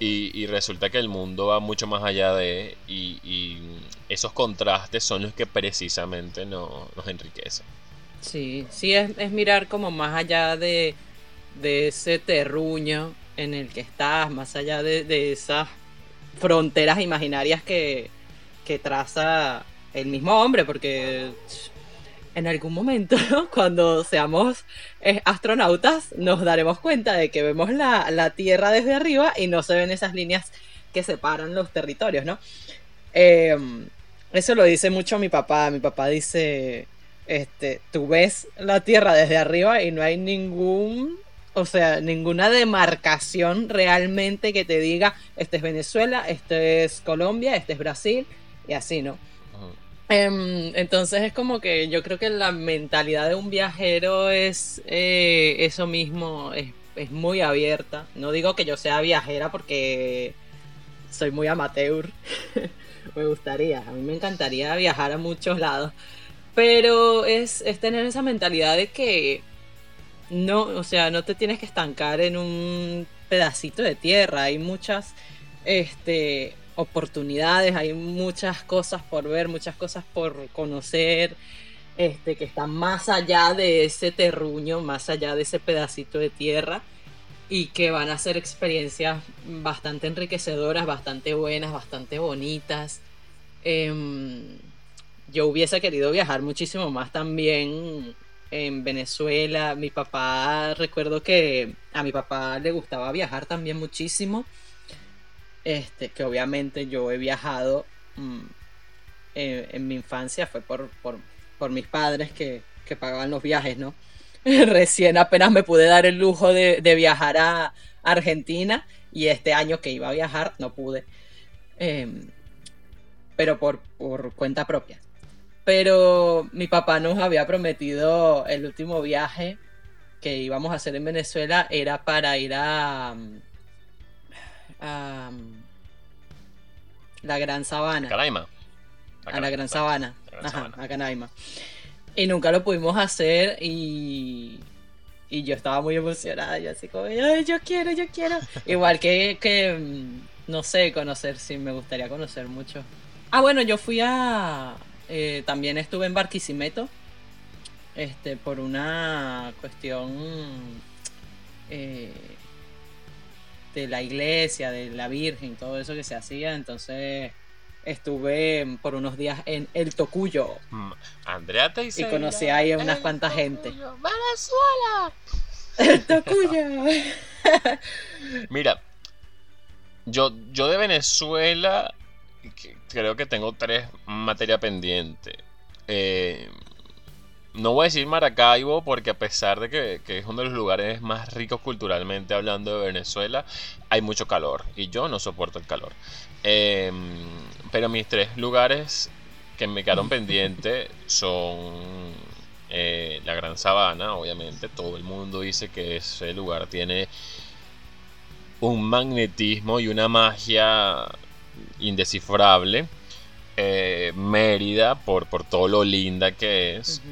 Y, resulta que el mundo va mucho más allá de... Y, y esos contrastes son los que precisamente no, nos enriquecen. Sí, sí, es, es mirar como más allá de, de ese terruño en el que estás, más allá de, esas fronteras imaginarias que, que traza el mismo hombre, porque en algún momento, cuando seamos eh, astronautas, nos daremos cuenta de que vemos la, Tierra desde arriba y no se ven esas líneas que separan los territorios, ¿no? Em, eso lo dice mucho mi papá. Mi papá dice, este, tú ves la Tierra desde arriba y no hay ningún o sea, ninguna demarcación realmente que te diga, este es Venezuela, este es Colombia, este es Brasil, y así, ¿no? Em, entonces es como que yo creo que la mentalidad de un viajero es eh, eso mismo, es, es, muy abierta. No digo que yo sea viajera porque soy muy amateur, me gustaría, a mí me encantaría viajar a muchos lados, pero es, es tener esa mentalidad de que no, o sea, no te tienes que estancar en un pedacito de tierra. Hay muchas este, oportunidades, hay muchas cosas por ver, muchas cosas por conocer, este, que están más allá de ese terruño, más allá de ese pedacito de tierra y que van a ser experiencias bastante enriquecedoras, bastante buenas, bastante bonitas. Em, yo hubiese querido viajar muchísimo más también en Venezuela. Mi papá, recuerdo que a mi papá le gustaba viajar también muchísimo. Este, que obviamente yo he viajado mm, en, mi infancia, fue por, por, mis padres que, que, pagaban los viajes, ¿no? Recién apenas me pude dar el lujo de, viajar a Argentina y este año que iba a viajar no pude. Em, pero por, por cuenta propia. Pero mi papá nos había prometido el último viaje que íbamos a hacer en Venezuela era para ir a, a la Gran Sabana. Canaima. A la Gran Sabana. Ajá, a Canaima. Y nunca lo pudimos hacer y, y yo estaba muy emocionada. Yo así como, Ay, yo quiero, yo quiero. Igual que, que, mm, no sé, conocer, sí, me gustaría conocer mucho. Ah, bueno, yo fui a... Eh, también estuve en Barquisimeto. Este, por una cuestión eh, de la iglesia, de la Virgen, todo eso que se hacía. Entonces estuve por unos días en El Tocuyo. Mm, Andrea te Y conocí ahí a unas cuantas gente. ¡Venezuela! El Tocuyo. Mira, yo, yo de Venezuela creo que tengo tres materia pendiente. Eh, no voy a decir Maracaibo porque a pesar de que, es uno de los lugares más ricos culturalmente hablando de Venezuela, hay mucho calor y yo no soporto el calor. Em, pero mis tres lugares que me quedaron pendientes son eh, la Gran Sabana, obviamente. Todo el mundo dice que ese lugar tiene un magnetismo y una magia indescifrable. Eh, Mérida, por, por todo lo linda que es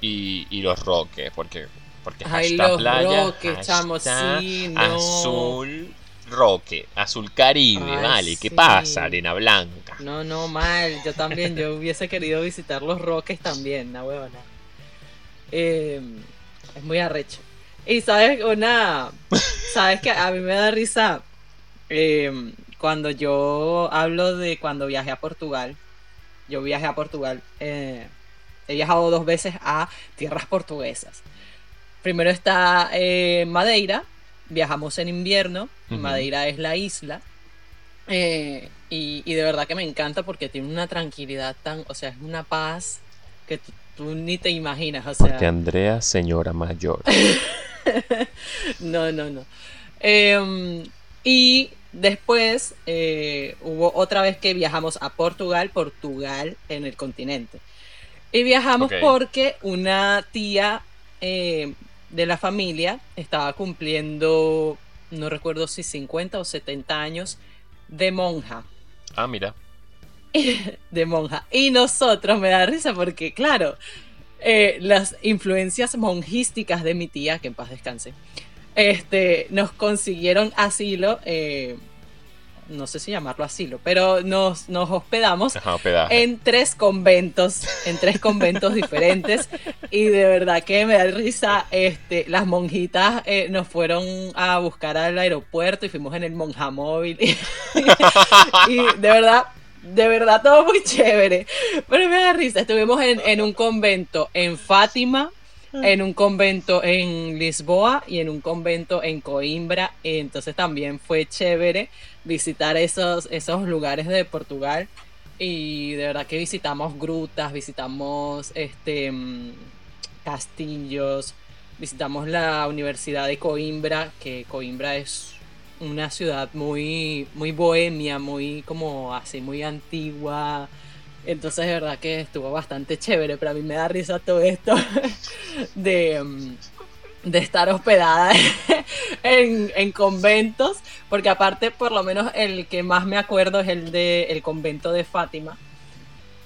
y, los roques, porque, porque Ay, los playa roques, chamo, sí, no. azul roque, azul caribe, vale, ¿qué pasa? Arena blanca. No, no, mal, yo también, yo hubiese querido visitar los roques también, la huevona. Em, es muy arrecho. Y sabes, una, sabes que a mí me da risa em, cuando yo hablo de cuando viajé a Portugal. Yo viajé a Portugal. Eh, He viajado dos veces a tierras portuguesas. Primero está eh, Madeira, viajamos en invierno, Madeira es la isla. Eh, y, de verdad que me encanta porque tiene una tranquilidad tan, o sea, es una paz que tú, ni te imaginas. O sea... Porque Andrea, señora mayor. no, no, no. Em, y después eh, hubo otra vez que viajamos a Portugal, Portugal en el continente. Y viajamos porque una tía eh, de la familia estaba cumpliendo, no recuerdo si 50 o 70 años de monja. Ah, mira. de monja. Y nosotros me da risa porque, claro, eh, las influencias monjísticas de mi tía, que en paz descanse, este, nos consiguieron asilo. Eh, no sé si llamarlo asilo, pero nos, nos hospedamos en tres conventos, en tres conventos diferentes. Y de verdad que me da risa, este, las monjitas eh, nos fueron a buscar al aeropuerto y fuimos en el monjamóvil. y, y de verdad, de verdad todo muy chévere. Pero me da risa, estuvimos en, en un convento en Fátima, en un convento en Lisboa y en un convento en Coimbra. Entonces también fue chévere visitar esos, esos lugares de Portugal. Y de verdad que visitamos grutas, visitamos este mm, castillos, visitamos la Universidad de Coimbra, que Coimbra es una ciudad muy, muy bohemia, muy como así, muy antigua. Entonces de verdad que estuvo bastante chévere, pero a mí me da risa todo esto de, mm, de estar hospedada en, conventos, porque aparte por lo menos el que más me acuerdo es el de convento de Fátima,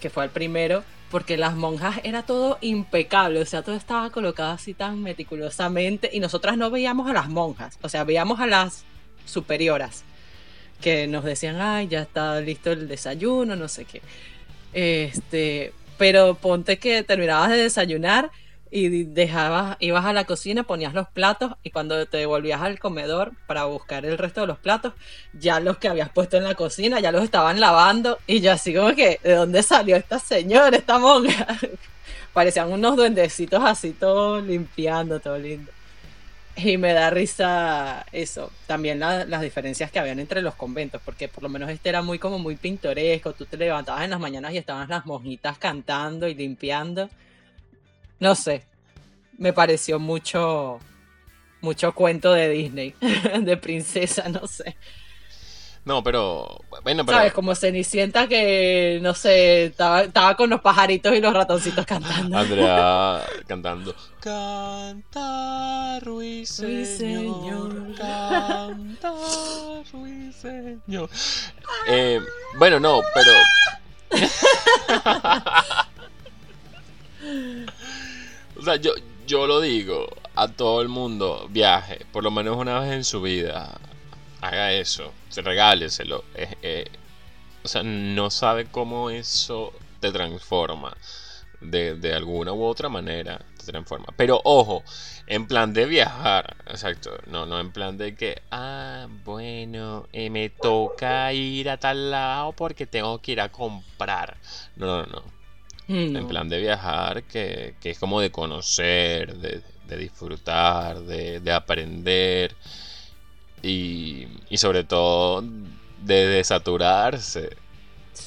que fue el primero, porque las monjas era todo impecable, o sea, todo estaba colocado así tan meticulosamente y nosotras no veíamos a las monjas, o sea, veíamos a las superioras que nos decían, ay, ya está listo el desayuno, no sé qué. Este, pero ponte que terminabas de desayunar y dejabas, ibas a la cocina, ponías los platos y cuando te volvías al comedor para buscar el resto de los platos, ya los que habías puesto en la cocina ya los estaban lavando y yo así como que, ¿de dónde salió esta señora, esta monja? Parecían unos duendecitos así, todo limpiando, todo lindo. Y me da risa eso, también las diferencias que habían entre los conventos, porque por lo menos este era muy como muy pintoresco, tú te levantabas en las mañanas y estaban las monjitas cantando y limpiando. No sé, me pareció mucho, mucho cuento de Disney, de princesa, no sé. No, pero. Bueno, pero. ¿Sabes? Como Cenicienta que, no sé, estaba, con los pajaritos y los ratoncitos cantando. Andrea cantando. Canta, ruiseñor. Canta, ruiseñor. Eh, bueno, no, pero. o sea, yo, yo lo digo a todo el mundo: viaje, por lo menos una vez en su vida haga eso, regáleselo. Eh, o sea, no sabe cómo eso te transforma. De, alguna u otra manera te transforma. Pero ojo, en plan de viajar, exacto. No, no en plan de que, ah, bueno, eh, me toca ir a tal lado porque tengo que ir a comprar. No, no, no. Mm, en plan de viajar, que, es como de conocer, de, disfrutar, de, de aprender y, sobre todo de desaturarse.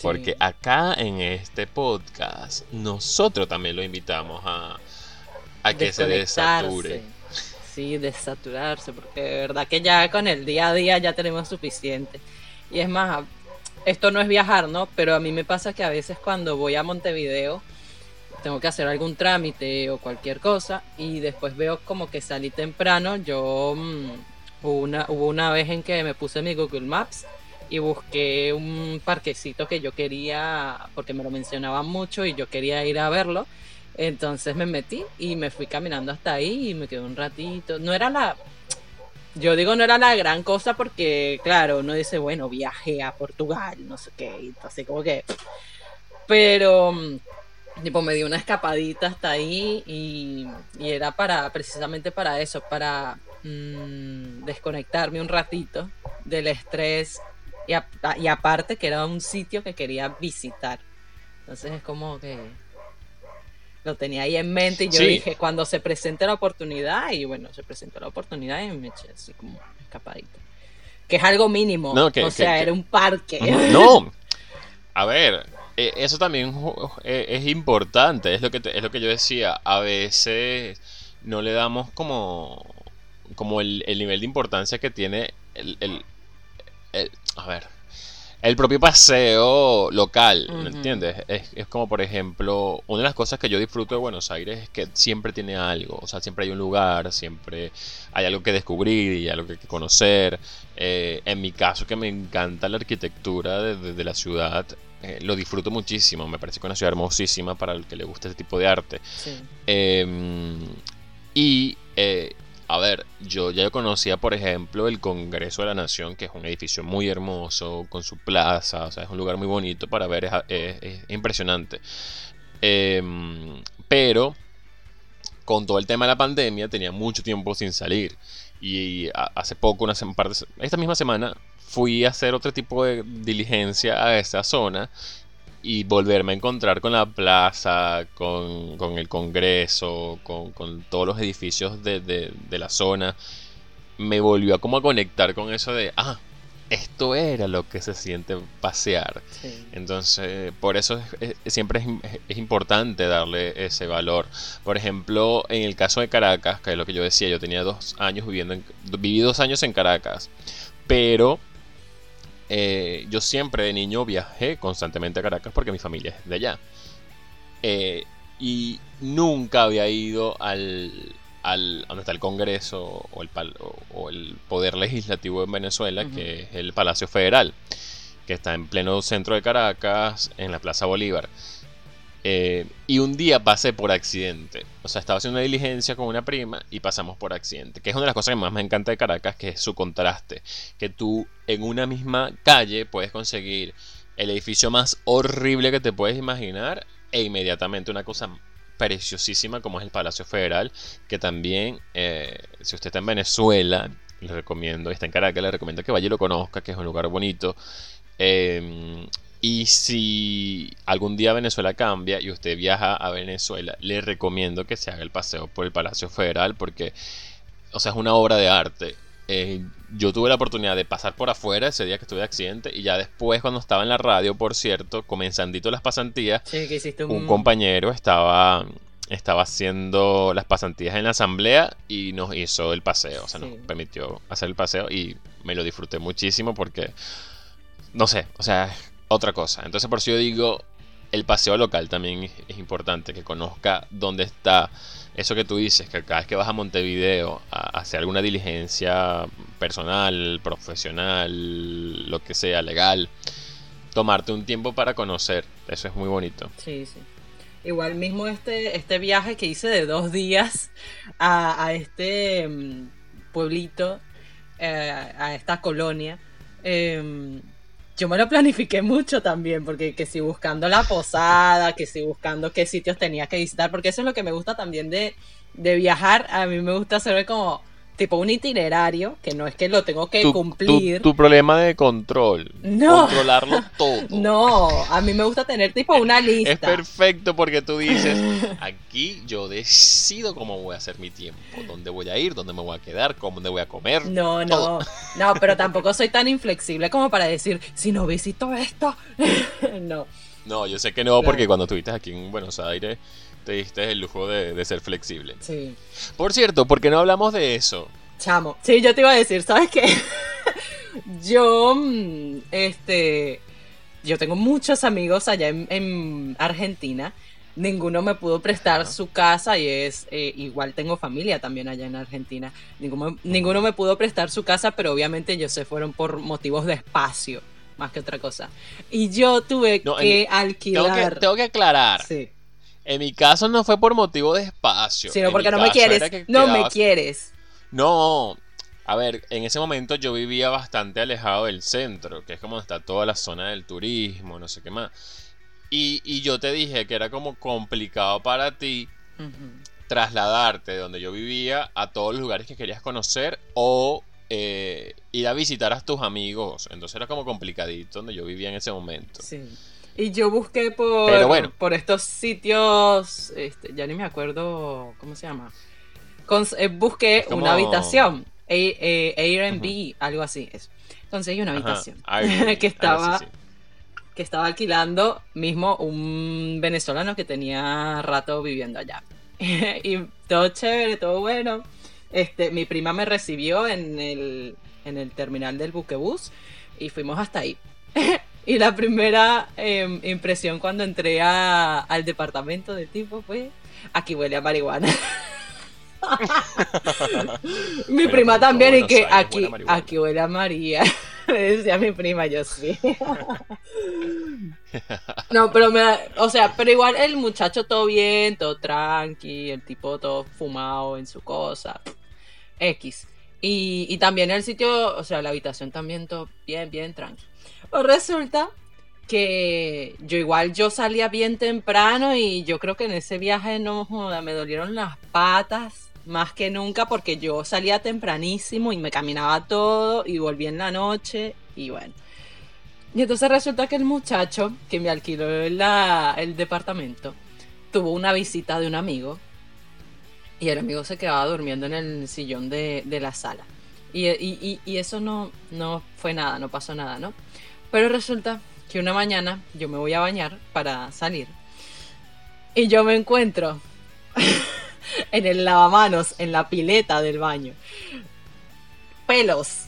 Porque acá en este podcast nosotros también lo invitamos a, a que se desature. Sí, desaturarse, porque de verdad que ya con el día a día ya tenemos suficiente. Y es más, esto no es viajar, ¿no? Pero a mí me pasa que a veces cuando voy a Montevideo tengo que hacer algún trámite o cualquier cosa y después veo como que salí temprano, yo... Hubo una, hubo una vez en que me puse mi Google Maps y busqué un parquecito que yo quería, porque me lo mencionaban mucho y yo quería ir a verlo. Entonces me metí y me fui caminando hasta ahí y me quedé un ratito. No era la... Yo digo no era la gran cosa porque, claro, uno dice, bueno, viaje a Portugal, no sé qué, así como que... Pero, tipo, me di una escapadita hasta ahí y, y era para, precisamente para eso, para Mm, desconectarme un ratito del estrés y, y, aparte que era un sitio que quería visitar. Entonces es como que lo tenía ahí en mente y yo dije, cuando se presente la oportunidad, y bueno, se presentó la oportunidad y me eché así como escapadito. Que es algo mínimo. o sea, era un parque. No. A ver, e, eso también e, es importante, es lo que es lo que yo decía, a veces no le damos como como el, nivel de importancia que tiene el, el, a ver, el propio paseo local, ¿me entiendes? Es, como, por ejemplo, una de las cosas que yo disfruto de Buenos Aires es que siempre tiene algo, o sea, siempre hay un lugar, siempre hay algo que descubrir y algo que, conocer. Eh, en mi caso, que me encanta la arquitectura de, la ciudad, eh, lo disfruto muchísimo, me parece que es una ciudad hermosísima para el que le guste este tipo de arte. Em, y eh, a ver, yo ya conocía, por ejemplo, el Congreso de la Nación, que es un edificio muy hermoso, con su plaza, o sea, es un lugar muy bonito para ver, es, impresionante. Em, pero con todo el tema de la pandemia tenía mucho tiempo sin salir. Y hace poco, una esta misma semana, fui a hacer otro tipo de diligencia a esa zona y volverme a encontrar con la plaza, con, el Congreso, con, todos los edificios de, la zona, me volvió a como a conectar con eso de, ah, esto era lo que se siente pasear. Entonces, por eso siempre es, es, importante darle ese valor. Por ejemplo, en el caso de Caracas, que es lo que yo decía, yo tenía dos años viviendo en, viví dos años en Caracas, pero eh, yo siempre de niño viajé constantemente a Caracas porque mi familia es de allá. Eh, y nunca había ido al, al donde está el Congreso o el, o, el Poder Legislativo en Venezuela, que es el Palacio Federal, que está en pleno centro de Caracas, en la Plaza Bolívar. Eh, y un día pasé por accidente. O sea, estaba haciendo una diligencia con una prima y pasamos por accidente. Que es una de las cosas que más me encanta de Caracas, que es su contraste. Que tú en una misma calle puedes conseguir el edificio más horrible que te puedes imaginar e inmediatamente una cosa preciosísima como es el Palacio Federal. Que también, eh, si usted está en Venezuela, le recomiendo, está en Caracas, le recomiendo que vaya y lo conozca, que es un lugar bonito. Eh, y si algún día Venezuela cambia y usted viaja a Venezuela, le recomiendo que se haga el paseo por el Palacio Federal porque, o sea, es una obra de arte. Eh, yo tuve la oportunidad de pasar por afuera ese día que estuve de accidente y ya después cuando estaba en la radio, por cierto, comenzandito las pasantías, un... compañero estaba estaba haciendo las pasantías en la asamblea y nos hizo el paseo, o sea, nos permitió hacer el paseo y me lo disfruté muchísimo porque no sé, o sea, otra cosa. Entonces por eso yo digo, el paseo local también es, importante, que conozca dónde está eso que tú dices, que cada vez que vas a Montevideo a hacer alguna diligencia personal, profesional, lo que sea, legal, tomarte un tiempo para conocer, eso es muy bonito. Sí, sí. Igual mismo este, este viaje que hice de dos días a, este mm, pueblito, eh, a esta colonia, em, yo me lo planifiqué mucho también, porque que si buscando la posada, que si buscando qué sitios tenía que visitar, porque eso es lo que me gusta también de, de viajar, a mí me gusta hacer como tipo un itinerario, que no es que lo tengo que cumplir. Tu, problema de control. No. Controlarlo todo. No, a mí me gusta tener tipo una lista. Es perfecto porque tú dices, aquí yo decido cómo voy a hacer mi tiempo, dónde voy a ir, dónde me voy a quedar, cómo voy a comer. No, no. No, pero tampoco soy tan inflexible como para decir, si no visito esto, no. No, yo sé que no, porque cuando estuviste aquí en Buenos Aires te diste el lujo de, ser flexible. Sí. Por cierto, ¿por qué no hablamos de eso? Chamo. Sí, yo te iba a decir, ¿sabes qué? yo, mm, este, yo tengo muchos amigos allá en, Argentina. Ninguno me pudo prestar su casa y es eh, igual tengo familia también allá en Argentina. Ninguno, ninguno me pudo prestar su casa, pero obviamente ellos se fueron por motivos de espacio más que otra cosa. Y yo tuve que alquilar. Tengo que, tengo que aclarar. Sí. En mi caso no fue por motivo de espacio. Sino porque no me quieres. No me quieres. No, a ver, en ese momento yo vivía bastante alejado del centro, que es como está toda la zona del turismo, no sé qué más. Y, yo te dije que era como complicado para ti trasladarte de donde yo vivía a todos los lugares que querías conocer o eh, ir a visitar a tus amigos. Entonces era como complicadito donde yo vivía en ese momento. Sí. Y yo busqué por, por estos sitios, este, ya ni me acuerdo cómo se llama. Eh, busqué una habitación, eh, Airbnb, algo así. Eso. Entonces hay una habitación que estaba que estaba alquilando mismo un venezolano que tenía rato viviendo allá. y todo chévere, todo bueno. Este, mi prima me recibió en el, en el terminal del buquebús y fuimos hasta ahí. Y la primera em, impresión cuando entré al departamento de tipo fue, aquí huele a marihuana. mi prima también y que aquí, aquí huele a María. decía mi prima, yo sí. no, pero me o sea, pero igual el muchacho todo bien, todo tranqui, el tipo todo fumado en su cosa. X. Y, y también el sitio, o sea, la habitación también todo bien, bien tranqui. Resulta que yo igual yo salía bien temprano y yo creo que en ese viaje no me dolieron las patas más que nunca porque yo salía tempranísimo y me caminaba todo y volví en la noche y bueno. Y entonces resulta que el muchacho que me alquiló el departamento tuvo una visita de un amigo y el amigo se quedaba durmiendo en el sillón de, la sala. Y, eso no, no fue nada, no pasó nada, ¿no? Pero resulta que una mañana yo me voy a bañar para salir y yo me encuentro en el lavamanos, en la pileta del baño. Pelos.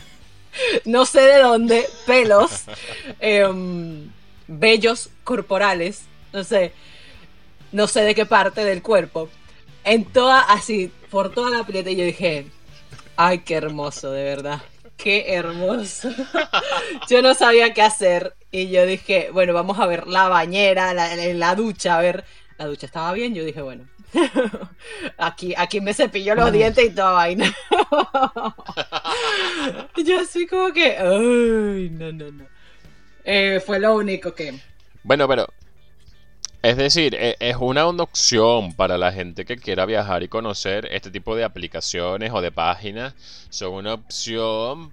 no sé de dónde, pelos. Em, bellos corporales. No sé. No sé de qué parte del cuerpo. En toda, así, por toda la pileta. Y yo dije, ay, qué hermoso, de verdad qué hermoso. yo no sabía qué hacer y yo dije, bueno, vamos a ver la bañera, la, la ducha, a ver, la ducha estaba bien, yo dije, bueno, aquí, aquí me cepillo los dientes y toda vaina. yo así como que, ay, no, no, no. Eh, fue lo único que... Bueno, pero es decir, e, es una opción para la gente que quiera viajar y conocer este tipo de aplicaciones o de páginas. Son una opción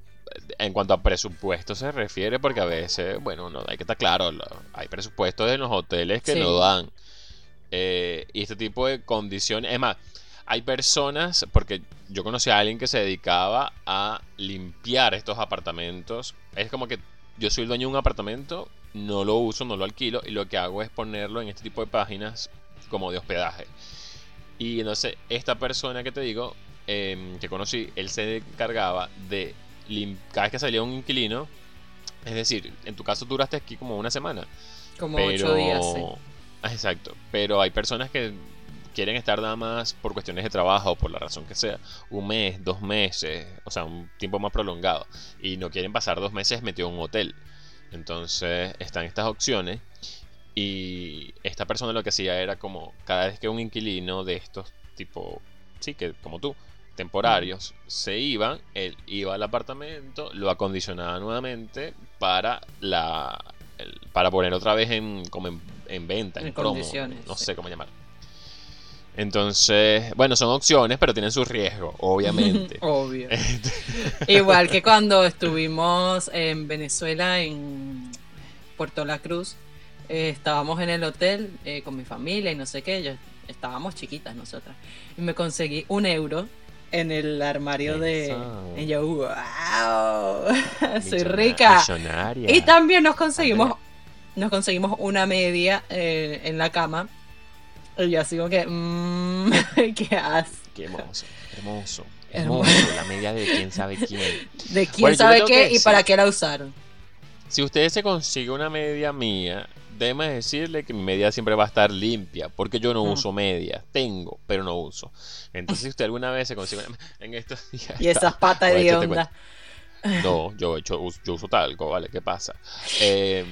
en cuanto a presupuesto se refiere, porque a veces, bueno, no hay que estar claro, hay presupuestos en los hoteles que no dan. Eh, y este tipo de condiciones, es más, hay personas, porque yo conocí a alguien que se dedicaba a limpiar estos apartamentos. Es como que yo soy el dueño de un apartamento no lo uso, no lo alquilo y lo que hago es ponerlo en este tipo de páginas como de hospedaje. Y entonces esta persona que te digo, em, que conocí, él se encargaba de cada vez que salía un inquilino, Es decir, en tu caso duraste aquí como una semana. Como ocho días, sí. Ah, Exacto. Pero hay personas que quieren estar nada más por cuestiones de trabajo o por la razón que sea, un mes, dos meses, o sea, un tiempo más prolongado, y no quieren pasar dos meses metido en un hotel. Entonces están estas opciones y esta persona lo que hacía era como cada vez que un inquilino de estos tipo, sí, que como tú, temporarios, se iban, él iba al apartamento, lo acondicionaba nuevamente para la para poner otra vez en como en, en venta, en, En promo, no sé cómo llamar. Entonces, bueno, son opciones, pero tienen su riesgo, obviamente. Obvio. Igual que cuando estuvimos en Venezuela, en Puerto La Cruz, eh, estábamos en el hotel eh, con mi familia y no sé qué, yo, estábamos chiquitas nosotras. Y me conseguí un euro en el armario de... Y yo, wow, soy rica. millonaria. Y también nos conseguimos, nos conseguimos una media eh, en la cama. Y yo así como que, mmm, qué asco. Qué hermoso, hermoso, Hermoso. hermoso. La media de quién sabe quién. De quién Bueno, sabe qué y para qué la usaron. Si usted se consigue una media mía, déjeme decirle que mi media siempre va a estar limpia, porque yo no Mm. uso media. Tengo, pero no uso. Entonces, si usted alguna vez se consigue una en estos días. Y esas patas de onda. No, yo, yo, yo uso talco, ¿vale? ¿Qué pasa? Eh,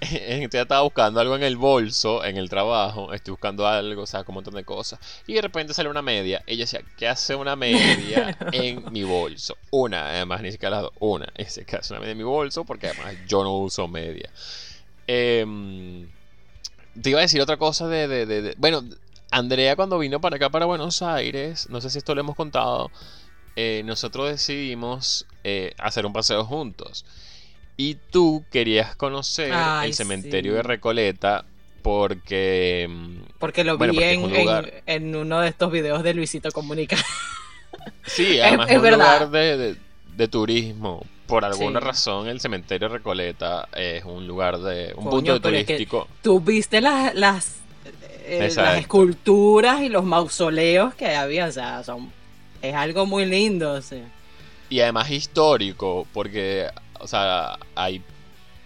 Estoy estaba buscando algo en el bolso, en el trabajo, estoy buscando algo, o sea, como un montón de cosas. Y de repente sale una media. Yo decía, ¿qué hace una media en mi bolso? Una, además, ni siquiera las dos, una. Dice, ¿qué hace una media en mi bolso? Porque además yo no uso media. Em, te iba a decir otra cosa de, de- de- de- Bueno, Andrea cuando vino para acá, para Buenos Aires, no sé si esto lo hemos contado, eh, nosotros decidimos eh, hacer un paseo juntos. Y tú querías conocer Ay, el cementerio sí. de Recoleta porque... mm, Porque lo Bueno, vi porque en, un lugar- en uno de estos videos de Luisito Comunica. Sí, Es- además es es, un verdad. lugar de, de- de turismo. Por alguna Sí. razón el cementerio de Recoleta es un lugar de... un Coño, punto pero es que- turístico. Tú viste las, las, eh, las esculturas y los mausoleos que había. O sea, son, es algo muy lindo. Sea. Y además histórico, porque, o sea, hay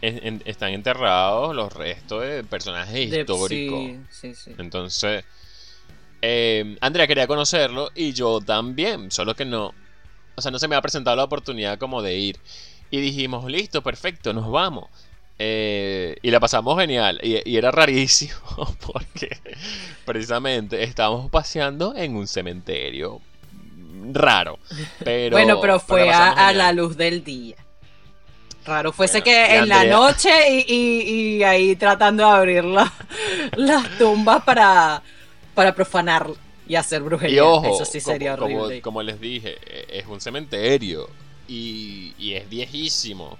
en- en- están enterrados los restos de personajes De- históricos. Sí, sí, sí. Entonces, eh, Andrea quería conocerlo y yo también, solo que no, o sea, no se me ha presentado la oportunidad como de ir. Y dijimos, listo, perfecto, nos vamos. Eh, y la pasamos genial. Y, y era rarísimo porque precisamente estábamos paseando en un cementerio raro. Pero, bueno, pero fue a, la luz del día. Raro fuese Bueno, que en la noche y, y- y ahí tratando de abrir la- las tumbas para, para profanar y hacer brujería. Y ojo, Eso sí sería como, horrible. como les dije, eh, es un cementerio y, y es viejísimo.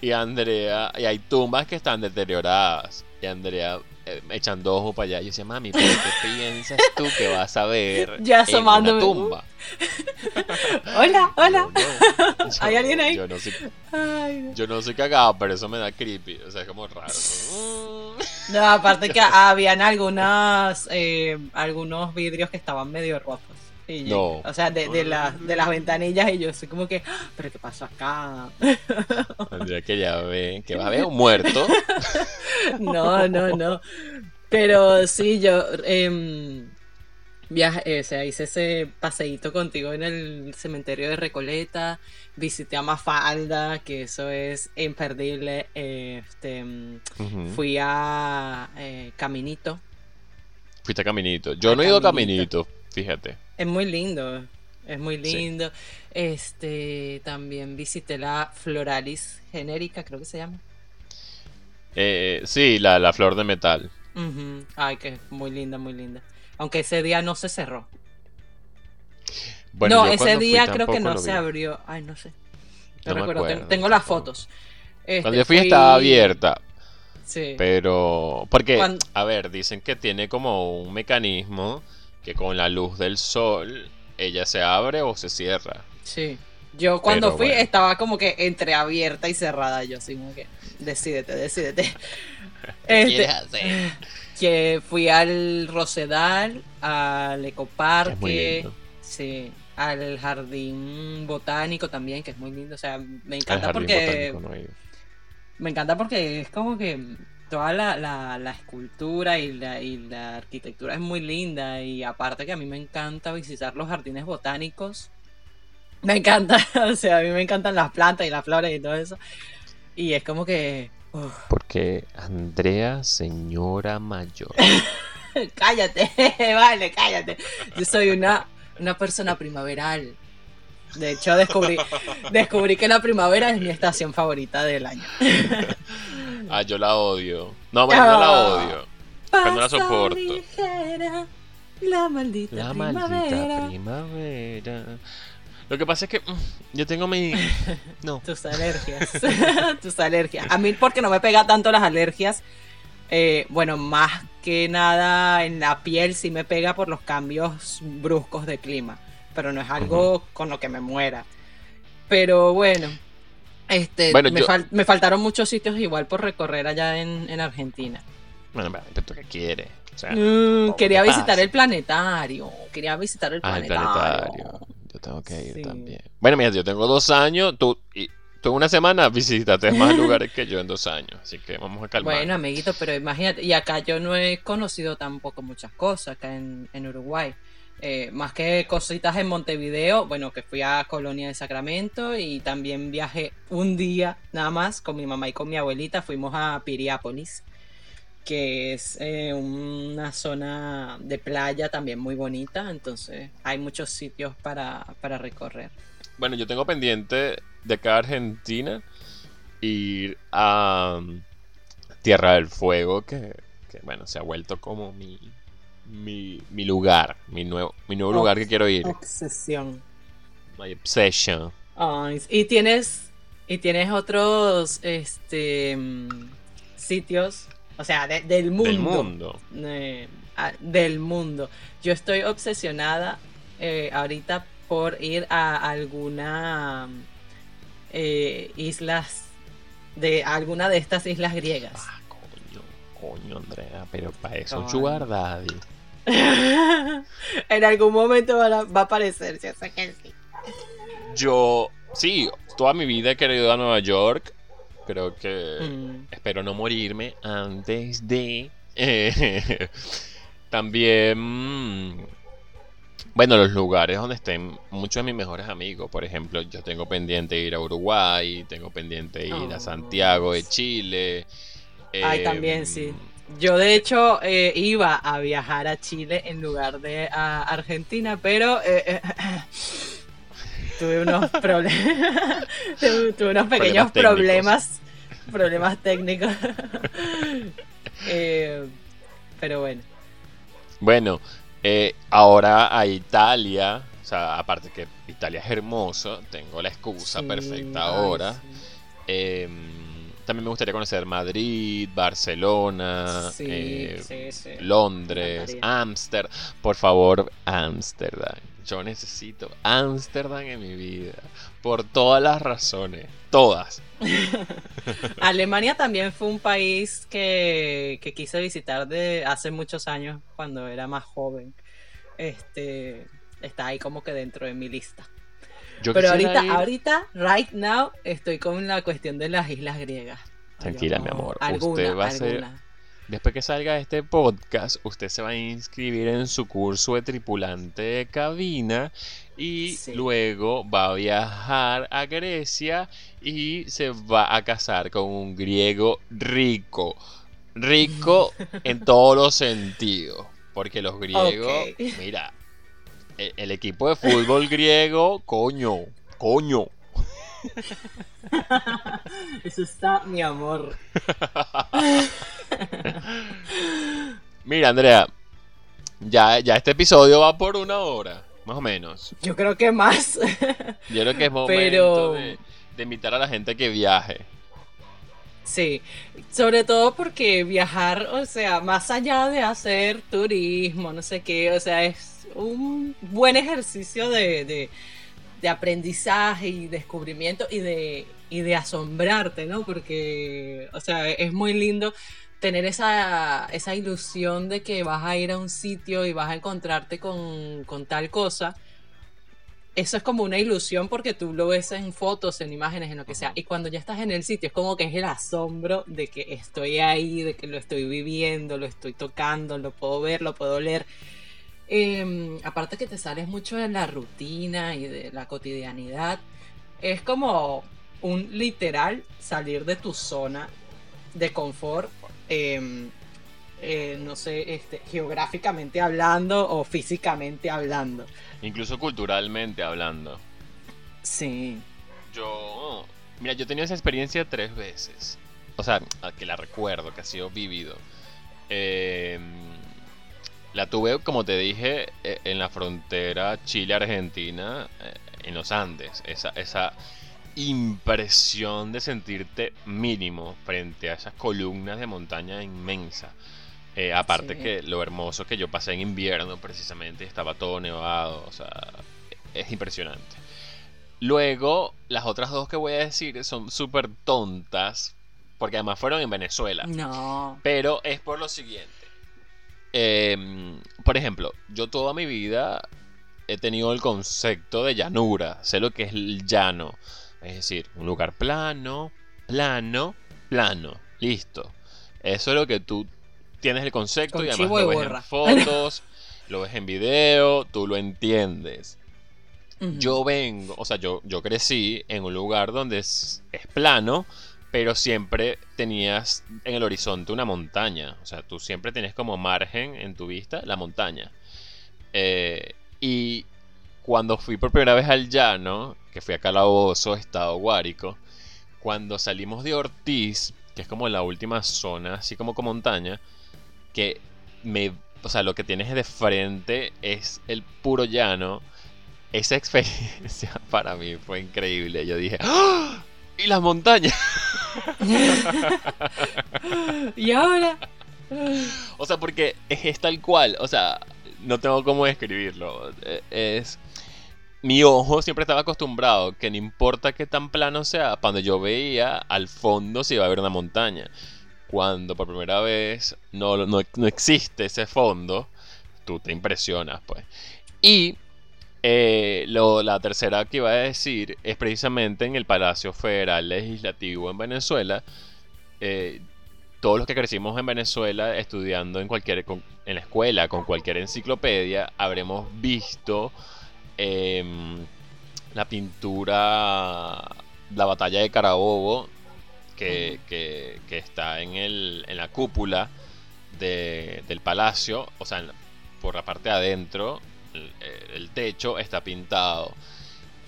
Y Andrea, y hay tumbas que están deterioradas. Y Andrea eh, echando ojo para allá. Yo decía, mami, ¿pero qué piensas tú que vas a ver Ya en una tumba? Hola, hola. No, ¿Hay alguien ahí? Yo no soy, Ay, no. yo no soy cagado, pero eso me da creepy. O sea, es como raro. No, aparte que habían algunas eh, algunos vidrios que estaban medio rotos. Y yo- No. O sea, de, de, las- de las ventanillas y yo soy como que, "Ah, pero ¿qué pasó acá? Andrea que ya ve, que va a ver un muerto. No, no, no. Pero sí, yo em, viaje, o sea, hice ese paseíto contigo en el cementerio de Recoleta, visité a Mafalda, que eso es imperdible. eh, Este, Ujú. fui a eh, Caminito. Fuiste a Caminito. Yo A no he ido a. Caminito, fíjate. Es muy lindo, es muy Sí. lindo. Este, también visité la Floralis genérica, creo que se llama. Eh, sí, la, la flor de metal. Ay, que es muy linda, muy linda. Aunque ese día no se cerró. Bueno, no, ese cuando día creo que no se abrió. Ay, no sé. No, recuerdo. acuerdo tengo las fotos. Este, Cuando yo fui estaba abierta, Sí. pero... Porque, Cuan- a ver, dicen que tiene como un mecanismo que con la luz del sol ella se abre o se cierra. Sí. Yo cuando Pero fui bueno. estaba como que entre abierta y cerrada. Yo así como que, decídete, decídete. ¿Qué Este, quieres hacer? que fui al Rosedal, al Es muy Ecoparque, lindo. sí, al Jardín Botánico también, que es muy lindo. O sea, me encanta porque botánico no me encanta porque es como que toda la, la, la escultura y la, y la arquitectura es muy linda y aparte que a mí me encanta visitar los jardines botánicos. Me encanta, o sea, a mí me encantan las plantas y las flores y todo eso. Y es como que... uf, Porque Andrea, señora mayor. cállate, vale, cállate. Yo soy una, una persona primaveral. De hecho, descubrí, descubrí que la primavera es mi estación favorita del año. Ah, yo la odio. No, bueno, no la Ah. odio. Pero no la soporto. ligera, la maldita La primavera. maldita primavera. Lo que pasa es que mm, yo tengo mi. No. Tus alergias. Tus alergias. A mí porque no me pega tanto las alergias. eh, bueno, más que nada en la piel sí me pega por los cambios bruscos de clima. Pero no es algo con lo que me muera. Pero bueno. Este, Bueno, me, yo- fal- me faltaron muchos sitios igual por recorrer allá en, en Argentina. Bueno, pero ¿tú qué quieres? O sea, Mm, quería ¿qué visitar pasa? el planetario. Quería visitar el Ah, el planetario. Yo tengo que ir Sí. también. Bueno, mira, yo tengo dos años. Tú, y, tú en una semana visitaste más lugares que yo en dos años. Así que vamos a calmar. Bueno, amiguito, pero imagínate, y acá yo no he conocido tampoco muchas cosas acá en, en Uruguay. Eh, más que cositas en Montevideo, bueno, que fui a Colonia de Sacramento y también viajé un día nada más con mi mamá y con mi abuelita, fuimos a Piriápolis, que es eh, una zona de playa también muy bonita, entonces hay muchos sitios para, para recorrer. Bueno, yo tengo pendiente de acá a Argentina ir a um, Tierra del Fuego, que, que, bueno, se ha vuelto como mi, mi, mi lugar, mi nuevo, mi nuevo lugar que quiero ir. Obsesión. My obsession. Y tienes y tienes otros este sitios, o sea, de- del mundo. Del mundo. eh, del mundo. Yo estoy obsesionada eh, ahorita por ir a alguna eh, islas de alguna de estas islas griegas. Ah, coño, coño, Andrea, pero para eso. Sugar Daddy. en algún momento va a, va a aparecer, yo sé que sí. Yo, sí, toda mi vida he querido ir a Nueva York. Creo que Mm. espero no morirme antes de. eh, también. Bueno, los lugares donde estén muchos de mis mejores amigos. Por ejemplo, yo tengo pendiente ir a Uruguay, tengo pendiente ir Oh. a Santiago de Chile. Ay, eh, también, sí. Yo de hecho eh, iba a viajar a Chile en lugar de a Argentina, pero eh, eh, tuve unos problemas, tuve unos pequeños Problemas problemas, problemas técnicos. Eh, pero bueno, Bueno, ahora a Italia. O sea, aparte que Italia es hermoso, tengo la excusa sí, perfecta ay, ahora. sí. También me gustaría conocer Madrid, Barcelona, Sí, eh, sí, sí. Londres. Ámsterdam. Por favor, Ámsterdam. Yo necesito Ámsterdam en mi vida. Por todas las razones. Todas. Alemania también fue un país que, que quise visitar de hace muchos años cuando era más joven. Este está ahí como que dentro de mi lista. Yo Pero ahorita, ir- ahorita, right now, estoy con la cuestión de las islas griegas. Tranquila, Yo mi amor, Alguna, usted va a ser-. Después que salga este podcast, usted se va a inscribir en su curso de tripulante de cabina y Sí. luego va a viajar a Grecia y se va a casar con un griego rico. Rico en todos los sentidos. Porque los griegos, mira, el, el equipo de fútbol griego, coño, coño. Eso está, mi amor. Mira, Andrea, ya, ya este episodio va por una hora, más o menos. Yo creo que más. Yo creo que es momento Pero- de, de invitar a la gente que viaje. Sí, sobre todo porque viajar, o sea, más allá de hacer turismo, no sé qué, o sea, es un buen ejercicio de, de, de aprendizaje y descubrimiento y de, y de asombrarte, ¿no? Porque, o sea, es muy lindo tener esa, esa ilusión de que vas a ir a un sitio y vas a encontrarte con, con tal cosa eso es como una ilusión porque tú lo ves en fotos, en imágenes, en lo que sea. Y cuando ya estás en el sitio, es como que es el asombro de que estoy ahí, de que lo estoy viviendo, lo estoy tocando, lo puedo ver, lo puedo leer. Em, aparte que te sales mucho de la rutina y de la cotidianidad, es como un literal salir de tu zona de confort. Em, eh, no sé, este, geográficamente hablando o físicamente hablando. Incluso culturalmente hablando. Sí. Yo, mira, yo he tenido esa experiencia tres veces. O sea, que la recuerdo, que ha sido vivido. Em, la tuve, como te dije, e, en la frontera Chile-Argentina, eh, en los Andes. Esa, esa impresión de sentirte mínimo frente a esas columnas de montaña inmensa. Eh, aparte que lo hermoso que yo pasé en invierno precisamente, estaba todo nevado, o sea, es impresionante. Luego, las otras dos que voy a decir son súper tontas, porque además fueron en Venezuela. No. Pero es por lo siguiente. Em, por ejemplo, yo toda mi vida he tenido el concepto de llanura, sé lo que es el llano, es decir, un lugar plano, plano, plano, listo. Eso es lo que tú tienes el concepto y además lo ves en fotos, lo ves en video, tú lo entiendes. Yo vengo, o sea, yo, yo crecí en un lugar donde es, plano, pero siempre tenías en el horizonte una montaña. O sea, tú siempre tienes como margen en tu vista la montaña. Eh, y cuando fui por primera vez al llano, que fui a Calabozo, Estado Guárico, cuando salimos de Ortiz, que es como la última zona, así como con montaña, que me, o sea, lo que tienes de frente es el puro llano. Esa experiencia para mí fue increíble. Yo dije, ¡Ah! ¿Y las montañas? ¿Y ahora? o sea, porque es, tal cual, o sea, no tengo cómo describirlo. E, es mi ojo siempre estaba acostumbrado que no importa qué tan plano sea, cuando yo veía al fondo se iba a ver una montaña cuando por primera vez no, no, existe ese fondo, tú te impresionas, pues. Y eh, lo, la tercera que iba a decir es precisamente en el Palacio Federal Legislativo en Venezuela. Eh, todos los que crecimos en Venezuela estudiando en cualquier en la escuela con cualquier enciclopedia habremos visto em, la pintura la batalla de Carabobo que, está en, el, en la cúpula del palacio, o sea, por la parte de adentro, el, techo está pintado.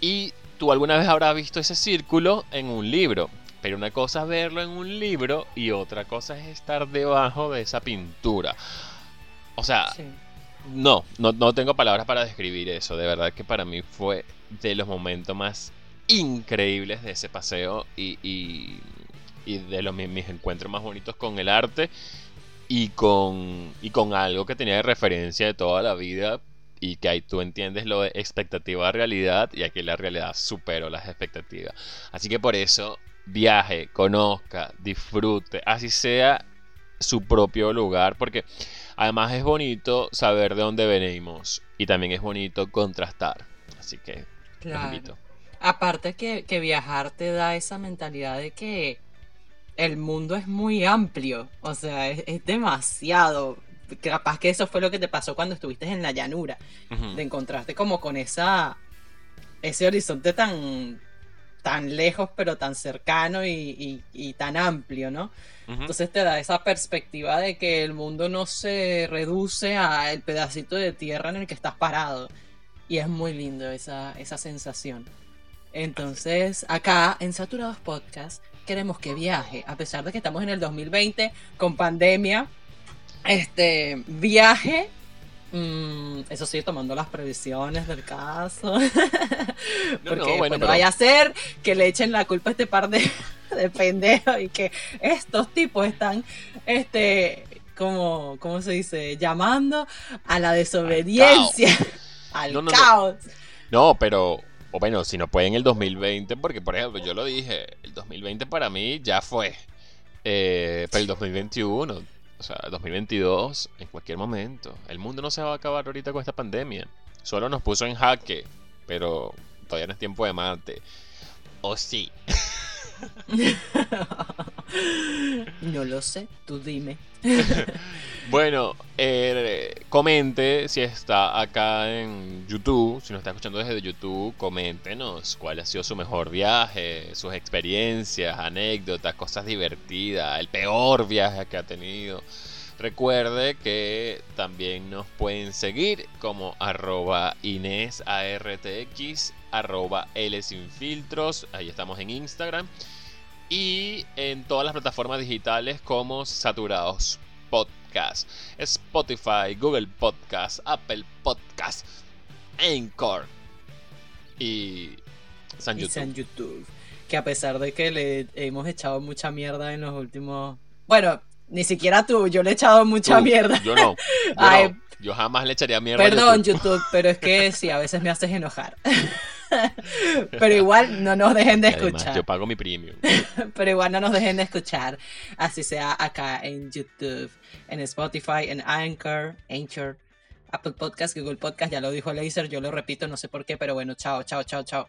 Y tú alguna vez habrás visto ese círculo en un libro. Pero una cosa es verlo en un libro y otra cosa es estar debajo de esa pintura. O sea, no, no, tengo palabras para describir eso. De verdad que para mí fue de los momentos más increíbles de ese paseo y, y de los mis encuentros más bonitos con el arte y con, y con algo que tenía de referencia de toda la vida y que ahí tú entiendes lo de expectativa a realidad y aquí la realidad superó las expectativas. Así que por eso viaje, conozca, disfrute, así sea su propio lugar, porque además es bonito saber de dónde venimos y también es bonito contrastar. Así que claro. Aparte que, que viajar te da esa mentalidad de que el mundo es muy amplio, o sea, es, demasiado. Capaz que eso fue lo que te pasó cuando estuviste en la llanura, de encontrarte como con esa ese horizonte tan tan lejos pero tan cercano y, tan amplio, ¿no? Entonces te da esa perspectiva de que el mundo no se reduce a el pedacito de tierra en el que estás parado. Y es muy lindo esa, esa sensación. Entonces, acá en Saturados Podcast queremos que viaje, a pesar de que estamos en el 2020 con pandemia. Este viaje, mm, eso sí, tomando las previsiones del caso. Porque no, no vaya a ser que le echen la culpa a este par de, de pendejos y que estos tipos están, este, como, ¿cómo se dice? Llamando a la desobediencia, al caos. Al caos. no, pero o bueno, si no puede en el 2020, porque por ejemplo, yo lo dije, el 2020 para mí ya fue. Eh, pero el 2021, o sea, el 2022, en cualquier momento. El mundo no se va a acabar ahorita con esta pandemia. Solo nos puso en jaque. pero todavía no es tiempo de Marte. ¿O sí? no lo sé, tú dime. bueno, eh, comente si está acá en YouTube, si nos está escuchando desde YouTube, coméntenos cuál ha sido su mejor viaje, sus experiencias, anécdotas, cosas divertidas, el peor viaje que ha tenido. Recuerde que también nos pueden seguir como arroba InesARTX, arroba L sin filtros, ahí estamos en Instagram. Y en todas las plataformas digitales como Saturados Podcast, Spotify, Google Podcast, Apple Podcast, Anchor y San YouTube. Y San YouTube. Que a pesar de que le hemos echado mucha mierda en los últimos... Bueno, ni siquiera tú, yo le he echado mucha mierda. Yo no. Yo, jamás le echaría mierda. Perdón, YouTube. pero es que sí, a veces me haces enojar. pero igual no nos dejen de escuchar. yo pago mi premium. pero igual no nos dejen de escuchar. Así sea acá en YouTube, en Spotify, en Anchor, Anchor, Apple Podcast, Google Podcast, ya lo dijo Laser, yo lo repito, no sé por qué, pero bueno, chao, chao, chao, chao.